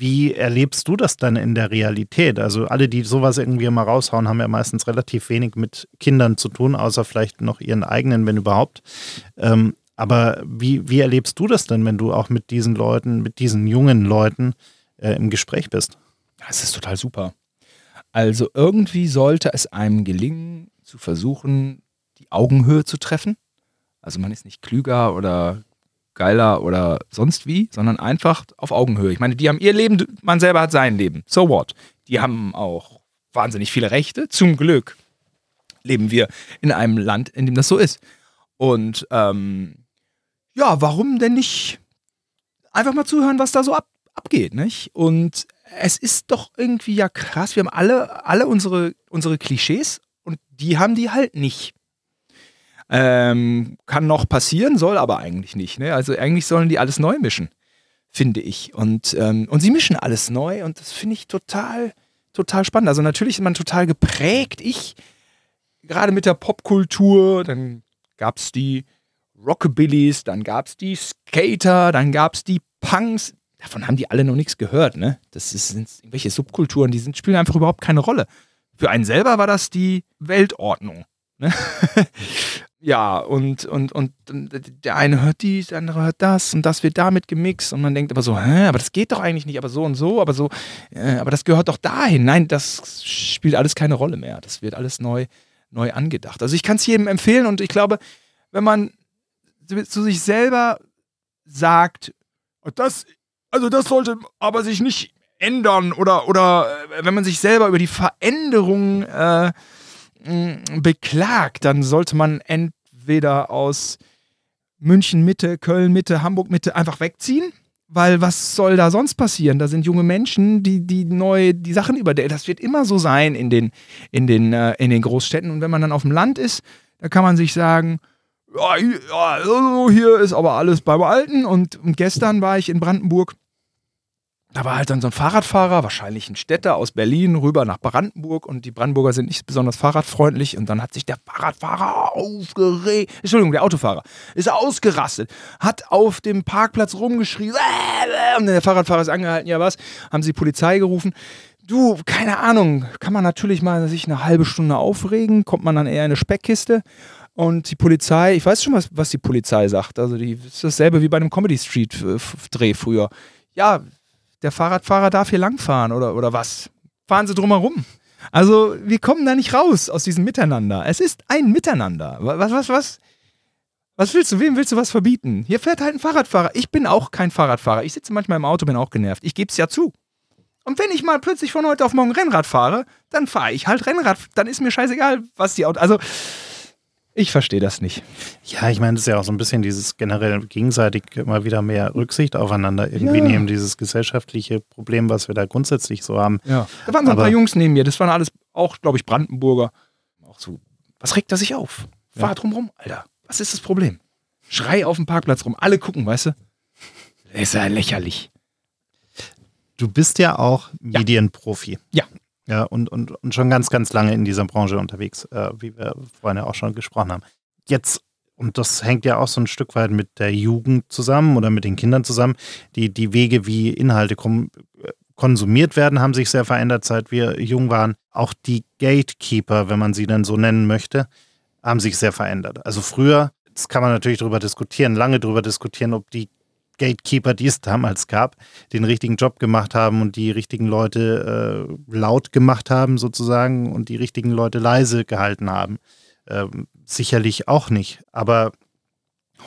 S2: wie erlebst du das dann in der Realität? Also alle, die sowas irgendwie mal raushauen, haben ja meistens relativ wenig mit Kindern zu tun, außer vielleicht noch ihren eigenen, wenn überhaupt. Ähm, Aber wie, wie erlebst du das denn, wenn du auch mit diesen Leuten, mit diesen jungen Leuten äh, im Gespräch bist?
S1: Das ist total super. Also irgendwie sollte es einem gelingen, zu versuchen, die Augenhöhe zu treffen. Also man ist nicht klüger oder geiler oder sonst wie, sondern einfach auf Augenhöhe. Ich meine, die haben ihr Leben, man selber hat sein Leben. So what? Die haben auch wahnsinnig viele Rechte. Zum Glück leben wir in einem Land, in dem das so ist. Und ähm, ja, warum denn nicht einfach mal zuhören, was da so ab, abgeht, nicht? Und es ist doch irgendwie ja krass. Wir haben alle, alle unsere, unsere Klischees und die haben die halt nicht. Ähm, kann noch passieren, soll aber eigentlich nicht. Ne? Also eigentlich sollen die alles neu mischen, finde ich. Und, ähm, und sie mischen alles neu und das finde ich total, total spannend. Also natürlich ist man total geprägt. Ich, gerade mit der Popkultur, dann gab es die Rockabillys, dann gab es die Skater, dann gab es die Punks. Davon haben die alle noch nichts gehört, ne? Das sind irgendwelche Subkulturen, die sind, spielen einfach überhaupt keine Rolle. Für einen selber war das die Weltordnung. Ne? ja, und, und, und der eine hört dies, der andere hört das und das wird damit gemixt und man denkt aber so, hä, aber das geht doch eigentlich nicht, aber so und so, aber so, äh, aber das gehört doch dahin. Nein, das spielt alles keine Rolle mehr. Das wird alles neu, neu angedacht. Also ich kann es jedem empfehlen und ich glaube, wenn man zu sich selber sagt, das, also das sollte aber sich nicht ändern oder, oder äh, wenn man sich selber über die Veränderung äh, beklagt, dann sollte man entweder aus München Mitte, Köln Mitte, Hamburg Mitte einfach wegziehen. Weil was soll da sonst passieren? Da sind junge Menschen, die, die neu die Sachen überdenken. Das wird immer so sein in den, in, den, äh, in den Großstädten. Und wenn man dann auf dem Land ist, da kann man sich sagen, ja, hier, hier ist aber alles beim Alten. Und, gestern war ich in Brandenburg. Da war halt dann so ein Fahrradfahrer, wahrscheinlich ein Städter aus Berlin, rüber nach Brandenburg. Und die Brandenburger sind nicht besonders fahrradfreundlich. Und dann hat sich der Fahrradfahrer aufgeregt. Entschuldigung, der Autofahrer ist ausgerastet, hat auf dem Parkplatz rumgeschrien. Und der Fahrradfahrer ist angehalten. Ja, was? Haben sie Polizei gerufen? Du, keine Ahnung, kann man natürlich mal sich eine halbe Stunde aufregen, kommt man dann eher in eine Speckkiste. Und die Polizei, ich weiß schon, was, was die Polizei sagt. Also, die ist dasselbe wie bei einem Comedy Street-Dreh früher. Ja, der Fahrradfahrer darf hier langfahren oder, oder was? Fahren Sie drumherum. Also, wir kommen da nicht raus aus diesem Miteinander. Es ist ein Miteinander. Was, was, was? Was willst du? Wem willst du was verbieten? Hier fährt halt ein Fahrradfahrer. Ich bin auch kein Fahrradfahrer. Ich sitze manchmal im Auto, bin auch genervt. Ich gebe es ja zu. Und wenn ich mal plötzlich von heute auf morgen Rennrad fahre, dann fahre ich halt Rennrad. Dann ist mir scheißegal, was die Auto. Also, ich verstehe das nicht.
S2: Ja, ich meine, das ist ja auch so ein bisschen dieses generell gegenseitig immer wieder mehr Rücksicht aufeinander irgendwie ja. nehmen, dieses gesellschaftliche Problem, was wir da grundsätzlich so haben.
S1: Ja. Da waren so ein paar Jungs neben mir, das waren alles auch, glaube ich, Brandenburger. Auch so, was regt er sich auf? Ja. Fahr drumrum, Alter. Was ist das Problem? Schrei auf dem Parkplatz rum, alle gucken, weißt du? Das ist ja lächerlich.
S2: Du bist ja auch Medienprofi.
S1: Ja.
S2: Ja, und, und, und schon ganz, ganz lange in dieser Branche unterwegs, äh, wie wir vorhin ja auch schon gesprochen haben. Jetzt, und das hängt ja auch so ein Stück weit mit der Jugend zusammen oder mit den Kindern zusammen, die, die Wege, wie Inhalte kom konsumiert werden, haben sich sehr verändert, seit wir jung waren. Auch die Gatekeeper, wenn man sie dann so nennen möchte, haben sich sehr verändert. Also früher, das kann man natürlich darüber diskutieren, lange darüber diskutieren, ob die Gatekeeper, die es damals gab, den richtigen Job gemacht haben und die richtigen Leute äh, laut gemacht haben sozusagen und die richtigen Leute leise gehalten haben. Ähm, sicherlich auch nicht. Aber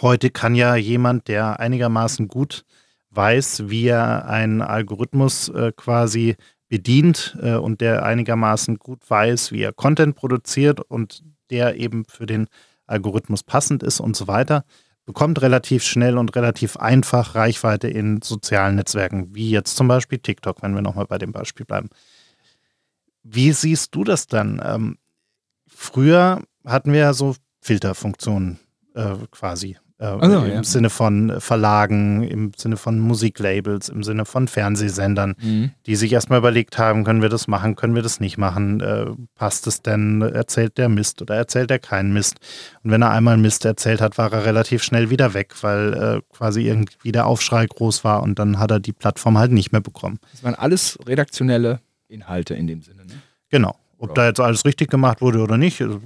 S2: heute kann ja jemand, der einigermaßen gut weiß, wie er einen Algorithmus äh, quasi bedient äh, und der einigermaßen gut weiß, wie er Content produziert und der eben für den Algorithmus passend ist und so weiter, bekommt relativ schnell und relativ einfach Reichweite in sozialen Netzwerken, wie jetzt zum Beispiel TikTok, wenn wir nochmal bei dem Beispiel bleiben. Wie siehst du das dann? Ähm, früher hatten wir ja so Filterfunktionen äh, quasi. Äh, also, Im ja. Sinne von Verlagen, im Sinne von Musiklabels, im Sinne von Fernsehsendern, mhm. die sich erstmal überlegt haben, können wir das machen, können wir das nicht machen, äh, passt es denn, erzählt der Mist oder erzählt er keinen Mist. Und wenn er einmal Mist erzählt hat, war er relativ schnell wieder weg, weil äh, quasi irgendwie der Aufschrei groß war und dann hat er die Plattform halt nicht mehr bekommen.
S1: Das waren alles redaktionelle Inhalte in dem Sinne. Ne?
S2: Genau. Ob da jetzt alles richtig gemacht wurde oder nicht, also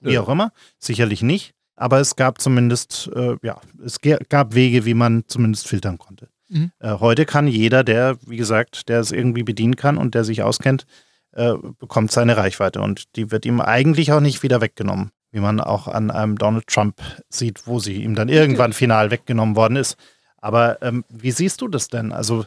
S2: wie auch immer, sicherlich nicht. Aber es gab zumindest, äh, ja, es gab Wege, wie man zumindest filtern konnte. Mhm. Äh, heute kann jeder, der, wie gesagt, der es irgendwie bedienen kann und der sich auskennt, äh, bekommt seine Reichweite und die wird ihm eigentlich auch nicht wieder weggenommen, wie man auch an einem Donald Trump sieht, wo sie ihm dann irgendwann final weggenommen worden ist. Aber ähm, wie siehst du das denn? Also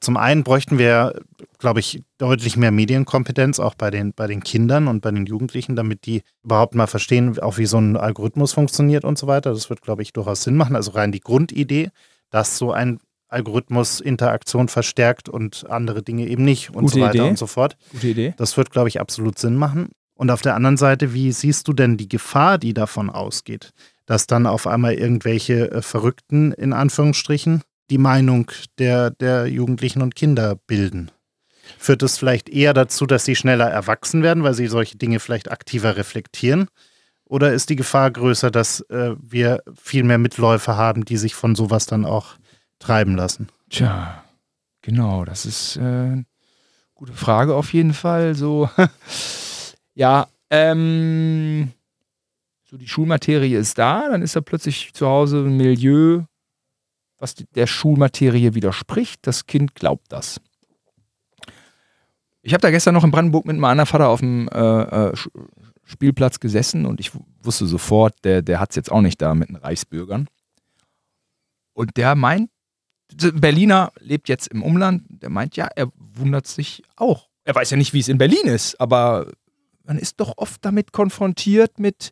S2: zum einen bräuchten wir, glaube ich, deutlich mehr Medienkompetenz auch bei den, bei den Kindern und bei den Jugendlichen, damit die überhaupt mal verstehen, auch wie so ein Algorithmus funktioniert und so weiter. Das wird, glaube ich, durchaus Sinn machen. Also rein die Grundidee, dass so ein Algorithmus Interaktion verstärkt und andere Dinge eben nicht und Gute so weiter Idee. und so fort.
S1: Gute Idee.
S2: Das wird, glaube ich, absolut Sinn machen. Und auf der anderen Seite, wie siehst du denn die Gefahr, die davon ausgeht, dass dann auf einmal irgendwelche äh, Verrückten in Anführungsstrichen die Meinung der, der Jugendlichen und Kinder bilden? Führt es vielleicht eher dazu, dass sie schneller erwachsen werden, weil sie solche Dinge vielleicht aktiver reflektieren? Oder ist die Gefahr größer, dass äh, wir viel mehr Mitläufer haben, die sich von sowas dann auch treiben lassen?
S1: Tja, genau, das ist äh, eine gute Frage auf jeden Fall. So, ja, ähm, so die Schulmaterie ist da, dann ist da plötzlich zu Hause ein Milieu, was der Schulmaterie widerspricht. Das Kind glaubt das. Ich habe da gestern noch in Brandenburg mit meinem anderen Vater auf dem äh, äh, Spielplatz gesessen und ich wusste sofort, der, der hat es jetzt auch nicht da mit den Reichsbürgern. Und der meint, Berliner lebt jetzt im Umland, der meint ja, er wundert sich auch. Er weiß ja nicht, wie es in Berlin ist, aber man ist doch oft damit konfrontiert mit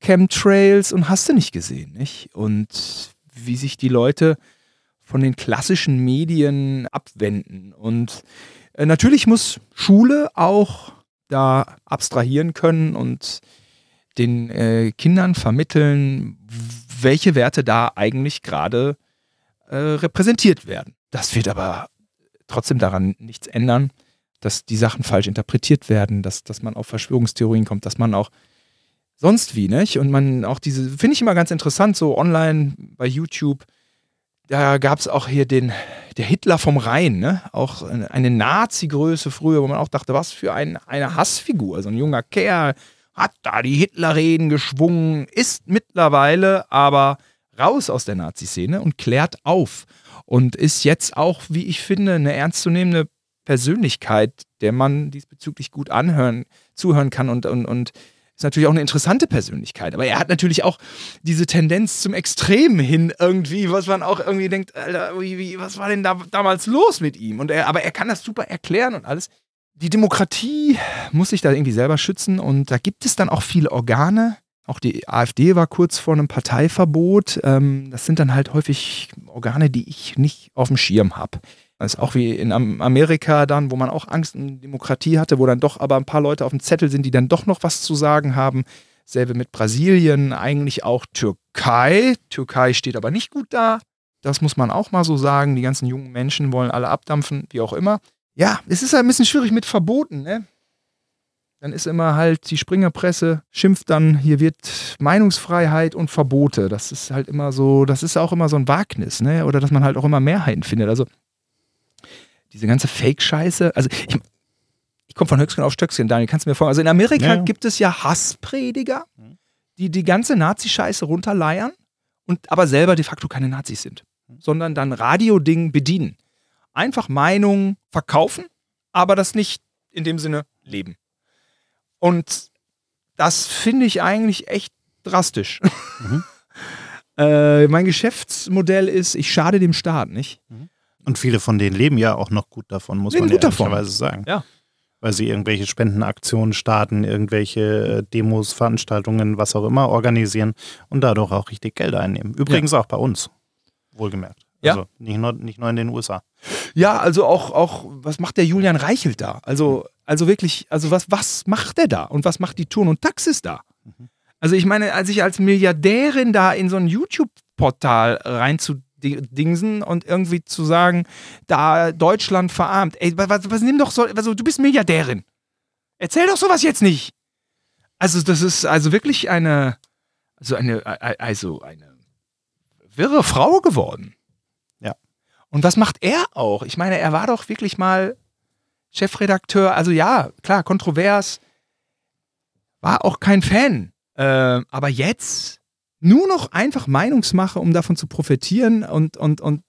S1: Chemtrails und hast du nicht gesehen, nicht? Und wie sich die Leute von den klassischen Medien abwenden. Und äh, natürlich muss Schule auch da abstrahieren können und den äh, Kindern vermitteln, welche Werte da eigentlich gerade äh, repräsentiert werden. Das wird aber trotzdem daran nichts ändern, dass die Sachen falsch interpretiert werden, dass, dass man auf Verschwörungstheorien kommt, dass man auch sonst wie, nicht? Und man auch diese, finde ich immer ganz interessant, so online bei YouTube, da gab es auch hier den, der Hitler vom Rhein, ne? Auch eine Nazi-Größe früher, wo man auch dachte, was für ein, eine Hassfigur. So ein junger Kerl hat da die Hitlerreden geschwungen, ist mittlerweile aber raus aus der Nazi-Szene und klärt auf. Und ist jetzt auch, wie ich finde, eine ernstzunehmende Persönlichkeit, der man diesbezüglich gut anhören, zuhören kann und, und, und ist natürlich auch eine interessante Persönlichkeit, aber er hat natürlich auch diese Tendenz zum Extremen hin irgendwie, was man auch irgendwie denkt, Alter, wie, wie, was war denn da damals los mit ihm? Und er, aber er kann das super erklären und alles. Die Demokratie muss sich da irgendwie selber schützen und da gibt es dann auch viele Organe. Auch die AfD war kurz vor einem Parteiverbot. Ähm, das sind dann halt häufig Organe, die ich nicht auf dem Schirm habe. Das ist auch wie in Amerika dann, wo man auch Angst um Demokratie hatte, wo dann doch aber ein paar Leute auf dem Zettel sind, die dann doch noch was zu sagen haben. Selbe mit Brasilien, eigentlich auch Türkei. Türkei steht aber nicht gut da. Das muss man auch mal so sagen. Die ganzen jungen Menschen wollen alle abdampfen, wie auch immer. Ja, es ist halt ein bisschen schwierig mit Verboten, ne? Dann ist immer halt die Springerpresse schimpft dann, hier wird Meinungsfreiheit und Verbote. Das ist halt immer so, das ist auch immer so ein Wagnis, ne? Oder dass man halt auch immer Mehrheiten findet. Also diese ganze Fake-Scheiße. Also ich, ich komme von Höchstgen auf Stöckchen, Daniel, kannst du mir folgen? Also in Amerika ja, ja. gibt es ja Hassprediger, die die ganze Nazi-Scheiße runterleiern und aber selber de facto keine Nazis sind, sondern dann Radio-Ding bedienen. Einfach Meinungen verkaufen, aber das nicht in dem Sinne leben. Und das finde ich eigentlich echt drastisch. Mhm. äh, mein Geschäftsmodell ist, ich schade dem Staat, nicht? Mhm.
S2: Und viele von denen leben ja auch noch gut davon, muss leben man ja ehrlicherweise sagen.
S1: Ja.
S2: Weil sie irgendwelche Spendenaktionen starten, irgendwelche äh, Demos, Veranstaltungen, was auch immer organisieren und dadurch auch richtig Geld einnehmen. Übrigens ja. auch bei uns, wohlgemerkt.
S1: Ja.
S2: Also nicht nur, nicht nur in den USA.
S1: Ja, also auch, auch, was macht der Julian Reichelt da? Also, also wirklich, also was, was macht der da? Und was macht die Turn und Taxis da? Mhm. Also ich meine, als ich als Milliardärin da in so ein YouTube-Portal reinzu Dingsen und irgendwie zu sagen, da Deutschland verarmt. Ey, was, was nimm doch so, also du bist Milliardärin. Erzähl doch sowas jetzt nicht. Also, das ist also wirklich eine, also eine, also eine wirre Frau geworden.
S2: Ja.
S1: Und was macht er auch? Ich meine, er war doch wirklich mal Chefredakteur, also ja, klar, kontrovers, war auch kein Fan Äh, aber jetzt nur noch einfach Meinungsmache, um davon zu profitieren und, und, und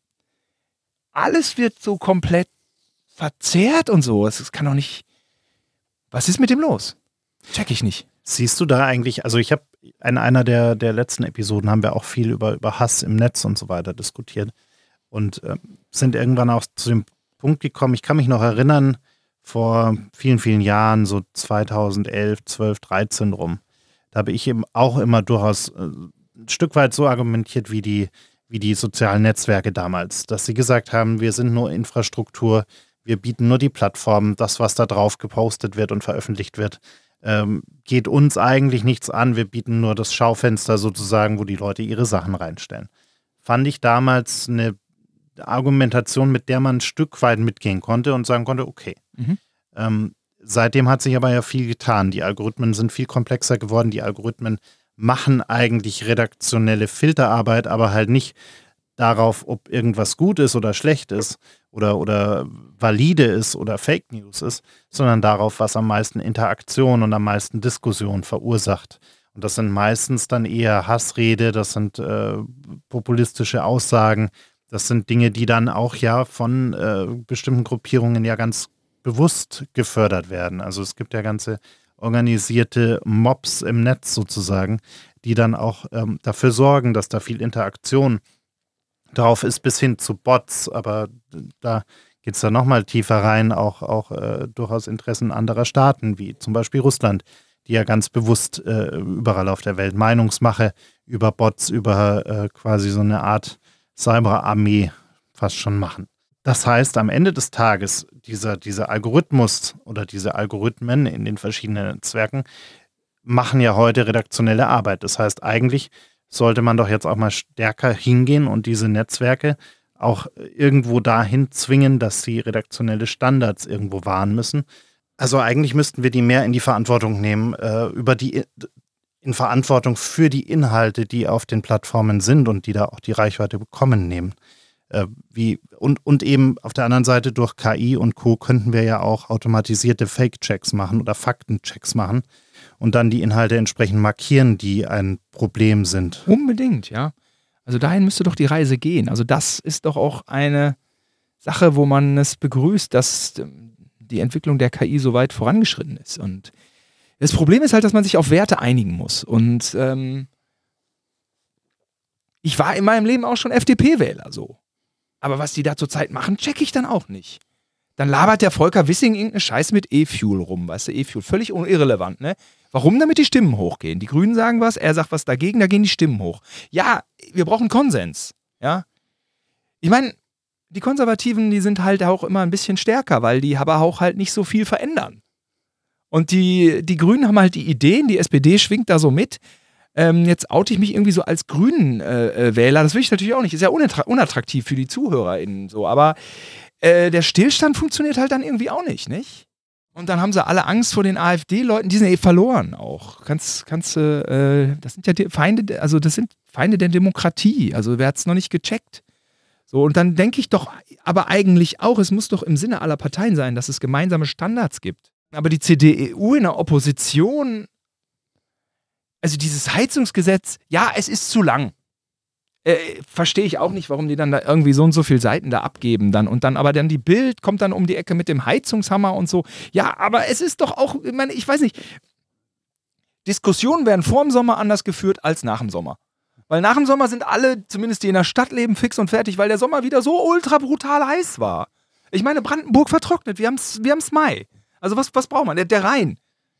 S1: alles wird so komplett verzerrt und so. Es kann doch nicht. Was ist mit dem los? Check ich nicht.
S2: Siehst du da eigentlich, also ich habe in einer der, der letzten Episoden haben wir auch viel über, über Hass im Netz und so weiter diskutiert und äh, sind irgendwann auch zu dem Punkt gekommen, ich kann mich noch erinnern, vor vielen, vielen Jahren, so 2011, 12, 13 rum, da habe ich eben auch immer durchaus äh, ein Stück weit so argumentiert wie die, wie die sozialen Netzwerke damals, dass sie gesagt haben, wir sind nur Infrastruktur, wir bieten nur die Plattform, das, was da drauf gepostet wird und veröffentlicht wird, ähm, geht uns eigentlich nichts an. Wir bieten nur das Schaufenster sozusagen, wo die Leute ihre Sachen reinstellen. Fand ich damals eine Argumentation, mit der man ein Stück weit mitgehen konnte und sagen konnte, okay. Mhm. Ähm, seitdem hat sich aber ja viel getan. Die Algorithmen sind viel komplexer geworden. Die Algorithmen machen eigentlich redaktionelle Filterarbeit, aber halt nicht darauf, ob irgendwas gut ist oder schlecht ist oder, oder valide ist oder Fake News ist, sondern darauf, was am meisten Interaktion und am meisten Diskussion verursacht. Und das sind meistens dann eher Hassrede, das sind äh, populistische Aussagen, das sind Dinge, die dann auch ja von äh, bestimmten Gruppierungen ja ganz bewusst gefördert werden. Also es gibt ja ganze organisierte Mobs im Netz sozusagen, die dann auch ähm, dafür sorgen, dass da viel Interaktion drauf ist, bis hin zu Bots. Aber da geht es dann nochmal tiefer rein, auch, auch äh, durchaus Interessen anderer Staaten, wie zum Beispiel Russland, die ja ganz bewusst äh, überall auf der Welt Meinungsmache über Bots, über äh, quasi so eine Art Cyberarmee fast schon machen. Das heißt, am Ende des Tages, dieser, dieser Algorithmus oder diese Algorithmen in den verschiedenen Netzwerken machen ja heute redaktionelle Arbeit. Das heißt, eigentlich sollte man doch jetzt auch mal stärker hingehen und diese Netzwerke auch irgendwo dahin zwingen, dass sie redaktionelle Standards irgendwo wahren müssen. Also eigentlich müssten wir die mehr in die Verantwortung nehmen, äh, über die in Verantwortung für die Inhalte, die auf den Plattformen sind und die da auch die Reichweite bekommen, nehmen. Äh, wie, und, und eben auf der anderen Seite durch KI und Co. könnten wir ja auch automatisierte Fake-Checks machen oder Faktenchecks machen und dann die Inhalte entsprechend markieren, die ein Problem sind.
S1: Unbedingt, ja. Also dahin müsste doch die Reise gehen. Also das ist doch auch eine Sache, wo man es begrüßt, dass ähm, die Entwicklung der KI so weit vorangeschritten ist. Und das Problem ist halt, dass man sich auf Werte einigen muss. Und ähm, ich war in meinem Leben auch schon FDP-Wähler so. Aber was die da zurzeit machen, checke ich dann auch nicht. Dann labert der Volker Wissing irgendeine Scheiß mit E-Fuel rum, weißt du, E-Fuel, völlig irrelevant, ne? Warum? Damit die Stimmen hochgehen. Die Grünen sagen was, er sagt was dagegen, da gehen die Stimmen hoch. Ja, wir brauchen Konsens, ja? Ich meine, die Konservativen, die sind halt auch immer ein bisschen stärker, weil die aber auch halt nicht so viel verändern. Und die, die Grünen haben halt die Ideen, die SPD schwingt da so mit. Ähm, jetzt oute ich mich irgendwie so als Grünen-Wähler. Äh, das will ich natürlich auch nicht. Ist ja unattraktiv für die ZuhörerInnen so. Aber äh, der Stillstand funktioniert halt dann irgendwie auch nicht, nicht? Und dann haben sie alle Angst vor den AfD-Leuten, die sind eh verloren auch. Kannst, kannst du, äh, das sind ja Feinde, also das sind Feinde der Demokratie. Also wer hat es noch nicht gecheckt? So, und dann denke ich doch aber eigentlich auch, es muss doch im Sinne aller Parteien sein, dass es gemeinsame Standards gibt. Aber die CDU in der Opposition, also dieses Heizungsgesetz, ja, es ist zu lang. Äh, Verstehe ich auch nicht, warum die dann da irgendwie so und so viele Seiten da abgeben dann und dann aber dann die Bild kommt dann um die Ecke mit dem Heizungshammer und so. Ja, aber es ist doch auch, ich meine, ich weiß nicht, Diskussionen werden vor dem Sommer anders geführt als nach dem Sommer. Weil nach dem Sommer sind alle, zumindest die in der Stadt leben, fix und fertig, weil der Sommer wieder so ultra brutal heiß war. Ich meine, Brandenburg vertrocknet, wir haben es wir Mai. Also was, was braucht man? Der, der Rhein.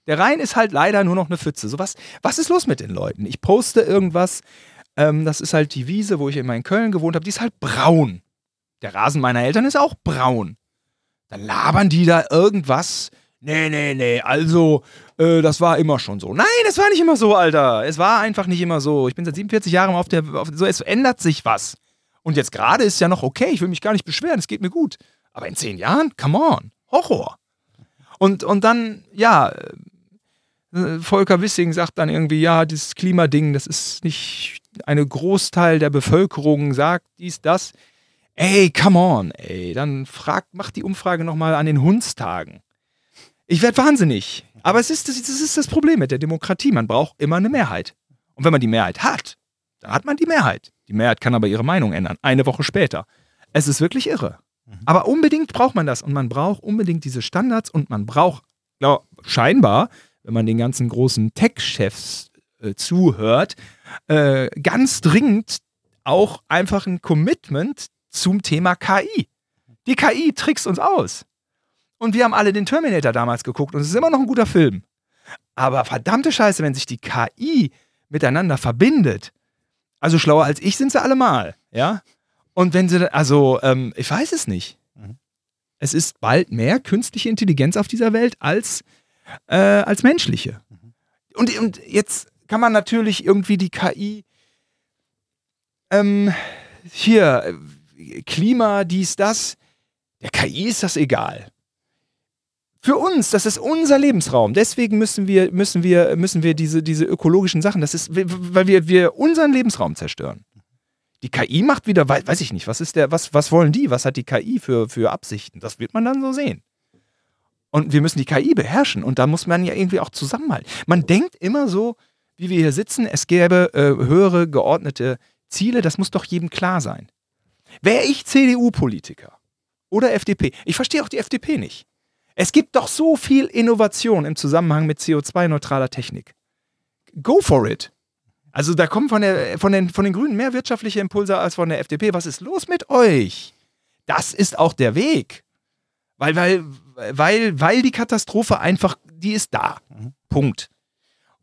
S1: Der Rhein ist halt leider nur noch eine Pfütze. So was, was ist los mit den Leuten? Ich poste irgendwas, ähm, das ist halt die Wiese, wo ich immer in Köln gewohnt habe, die ist halt braun. Der Rasen meiner Eltern ist auch braun. Dann labern die da irgendwas. Nee, nee, nee, also, äh, das war immer schon so. Nein, es war nicht immer so, Alter. Es war einfach nicht immer so. Ich bin seit 47 Jahren auf der. Auf, so, es ändert sich was. Und jetzt gerade ist ja noch okay, ich will mich gar nicht beschweren, es geht mir gut. Aber in zehn Jahren, come on, Horror. Und, und dann, ja, Volker Wissing sagt dann irgendwie, ja, dieses Klimading, das ist nicht eine Großteil der Bevölkerung sagt dies, das. Ey, come on, ey, dann frag, mach die Umfrage nochmal an den Hundstagen. Ich werde wahnsinnig. Aber es ist das, das ist das Problem mit der Demokratie. Man braucht immer eine Mehrheit. Und wenn man die Mehrheit hat, dann hat man die Mehrheit. Die Mehrheit kann aber ihre Meinung ändern, eine Woche später. Es ist wirklich irre. Mhm. Aber unbedingt braucht man das und man braucht unbedingt diese Standards und man braucht ja, scheinbar, wenn man den ganzen großen Tech-Chefs äh, zuhört, äh, ganz dringend auch einfach ein Commitment zum Thema KI. Die KI trickst uns aus. Und wir haben alle den Terminator damals geguckt und es ist immer noch ein guter Film. Aber verdammte Scheiße, wenn sich die KI miteinander verbindet, also schlauer als ich sind sie alle mal, ja? Und wenn sie, also, ähm, ich weiß es nicht. Mhm. Es ist bald mehr künstliche Intelligenz auf dieser Welt als, äh, als menschliche. Mhm. Und, und jetzt kann man natürlich irgendwie die KI ähm, hier, Klima, dies, das. Der KI ist das egal. Für uns, das ist unser Lebensraum. Deswegen müssen wir, müssen wir, müssen wir diese, diese ökologischen Sachen, das ist, weil wir, wir unseren Lebensraum zerstören. Die KI macht wieder, weiß ich nicht, was ist der, was, was wollen die? Was hat die KI für, für Absichten? Das wird man dann so sehen. Und wir müssen die KI beherrschen und da muss man ja irgendwie auch zusammenhalten. Man denkt immer so, wie wir hier sitzen, es gäbe äh, höhere geordnete Ziele, das muss doch jedem klar sein. Wäre ich CDU-Politiker oder FDP, ich verstehe auch die FDP nicht. Es gibt doch so viel Innovation im Zusammenhang mit CO2-neutraler Technik. Go for it. Also da kommen von, der, von, den, von den Grünen mehr wirtschaftliche Impulse als von der FDP. Was ist los mit euch? Das ist auch der Weg. Weil, weil, weil, weil die Katastrophe einfach, die ist da. Mhm. Punkt.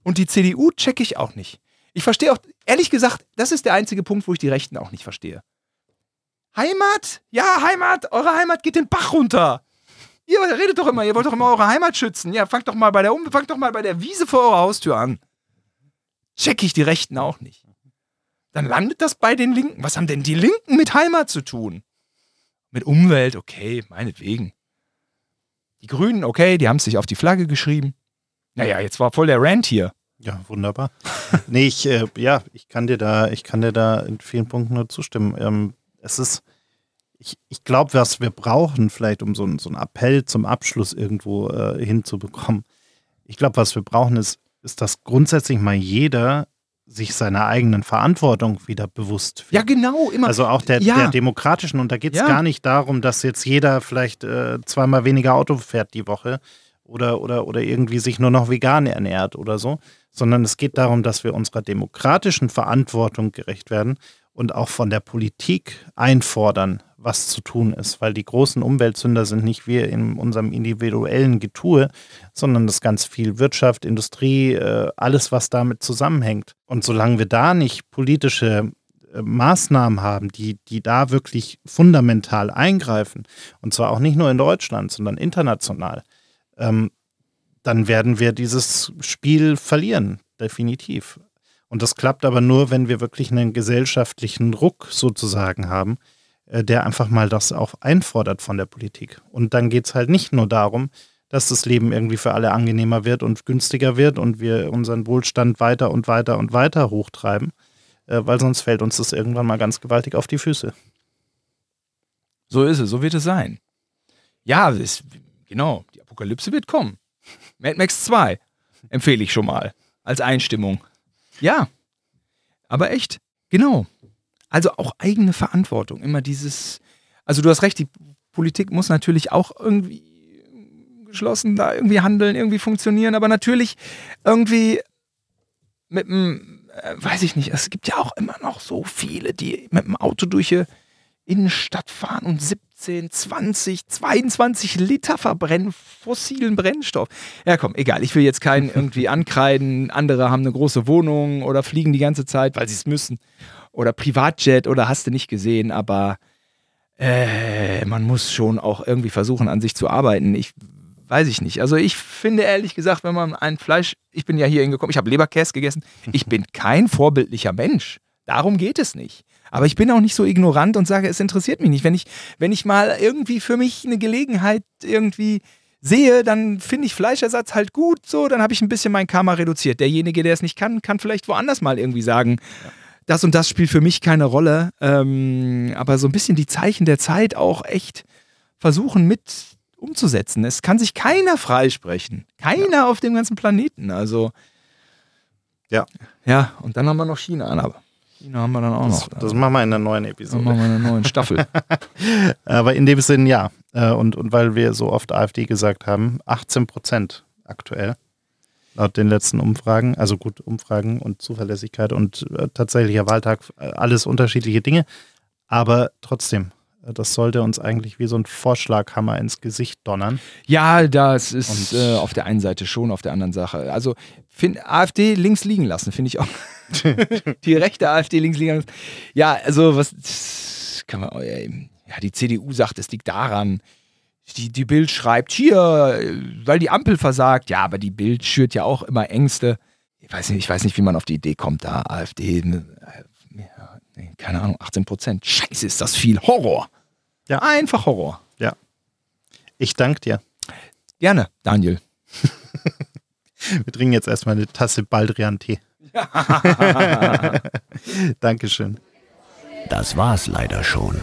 S1: Und die CDU checke ich auch nicht. Ich verstehe auch, ehrlich gesagt, das ist der einzige Punkt, wo ich die Rechten auch nicht verstehe. Heimat? Ja, Heimat. Eure Heimat geht den Bach runter. Ihr redet doch immer, ihr wollt doch immer eure Heimat schützen. Ja, fangt doch mal bei der, fangt doch mal bei der Wiese vor eurer Haustür an. Check ich die Rechten auch nicht. Dann landet das bei den Linken. Was haben denn die Linken mit Heimat zu tun? Mit Umwelt, okay, meinetwegen. Die Grünen, okay, die haben es sich auf die Flagge geschrieben. Naja, jetzt war voll der Rant hier.
S2: Ja, wunderbar. nee, ich, äh, ja, ich kann dir da, ich kann dir da in vielen Punkten nur zustimmen. Ähm, es ist, ich, ich glaube, was wir brauchen, vielleicht um so, so einen Appell zum Abschluss irgendwo äh, hinzubekommen, ich glaube, was wir brauchen, ist, ist, dass grundsätzlich mal jeder sich seiner eigenen Verantwortung wieder bewusst
S1: wird. Ja, genau,
S2: immer. Also auch der, ja. der demokratischen. Und da geht es ja. gar nicht darum, dass jetzt jeder vielleicht äh, zweimal weniger Auto fährt die Woche oder, oder, oder irgendwie sich nur noch vegan ernährt oder so, sondern es geht darum, dass wir unserer demokratischen Verantwortung gerecht werden und auch von der Politik einfordern, was zu tun ist, weil die großen Umweltsünder sind nicht wir in unserem individuellen Getue, sondern das ganz viel Wirtschaft, Industrie, äh, alles, was damit zusammenhängt. Und solange wir da nicht politische äh, Maßnahmen haben, die, die da wirklich fundamental eingreifen, und zwar auch nicht nur in Deutschland, sondern international, ähm, dann werden wir dieses Spiel verlieren, definitiv. Und das klappt aber nur, wenn wir wirklich einen gesellschaftlichen Ruck sozusagen haben, der einfach mal das auch einfordert von der Politik. Und dann geht es halt nicht nur darum, dass das Leben irgendwie für alle angenehmer wird und günstiger wird und wir unseren Wohlstand weiter und weiter und weiter hochtreiben, äh, weil sonst fällt uns das irgendwann mal ganz gewaltig auf die Füße.
S1: So ist es, so wird es sein. Ja, es, genau, die Apokalypse wird kommen. Mad Max 2 empfehle ich schon mal als Einstimmung. Ja, aber echt, genau. Also auch eigene Verantwortung, immer dieses, also du hast recht, die Politik muss natürlich auch irgendwie geschlossen da irgendwie handeln, irgendwie funktionieren, aber natürlich irgendwie mit dem, äh, weiß ich nicht, es gibt ja auch immer noch so viele, die mit dem Auto durch die Innenstadt fahren und 17, 20, 22 Liter verbrennen fossilen Brennstoff. Ja, komm, egal. Ich will jetzt keinen irgendwie ankreiden. Andere haben eine große Wohnung oder fliegen die ganze Zeit, weil sie es müssen. Oder Privatjet oder hast du nicht gesehen. Aber äh, man muss schon auch irgendwie versuchen, an sich zu arbeiten. Ich weiß ich nicht. Also ich finde ehrlich gesagt, wenn man ein Fleisch, ich bin ja hier hingekommen, ich habe Leberkäse gegessen. Ich bin kein vorbildlicher Mensch. Darum geht es nicht. Aber ich bin auch nicht so ignorant und sage, es interessiert mich nicht. Wenn ich, wenn ich mal irgendwie für mich eine Gelegenheit irgendwie sehe, dann finde ich Fleischersatz halt gut, so, dann habe ich ein bisschen mein Karma reduziert. Derjenige, der es nicht kann, kann vielleicht woanders mal irgendwie sagen, ja. Das und das spielt für mich keine Rolle. Ähm, aber so ein bisschen die Zeichen der Zeit auch echt versuchen mit umzusetzen. Es kann sich keiner freisprechen. Keiner ja. auf dem ganzen Planeten. Also.
S2: Ja.
S1: Ja, und dann haben wir noch China. Aber China haben wir dann auch
S2: das,
S1: noch.
S2: Das machen wir in der neuen Episode.
S1: Das machen wir in der neuen Staffel.
S2: aber in dem Sinn ja. Äh, und, und weil wir so oft AfD gesagt haben, 18 Prozent aktuell laut den letzten Umfragen. Also gut, Umfragen und Zuverlässigkeit und äh, tatsächlicher Wahltag, äh, alles unterschiedliche Dinge. Aber trotzdem, äh, das sollte uns eigentlich wie so ein Vorschlaghammer ins Gesicht donnern.
S1: Ja, das ist äh, auf der einen Seite schon, auf der anderen Sache. Also find, AfD links liegen lassen, finde ich auch. die rechte AfD links liegen lassen. Ja, also was kann man, ja, die CDU sagt, es liegt daran, die, die Bild schreibt, hier, weil die Ampel versagt. Ja, aber die Bild schürt ja auch immer Ängste. Ich weiß nicht, ich weiß nicht wie man auf die Idee kommt, da AfD, ne, keine Ahnung, 18 Prozent. Scheiße, ist das viel Horror. Ja. Einfach Horror.
S2: Ja. Ich danke dir.
S1: Gerne, Daniel.
S2: Wir trinken jetzt erstmal eine Tasse Baldrian-Tee. Dankeschön.
S3: Das war's leider schon.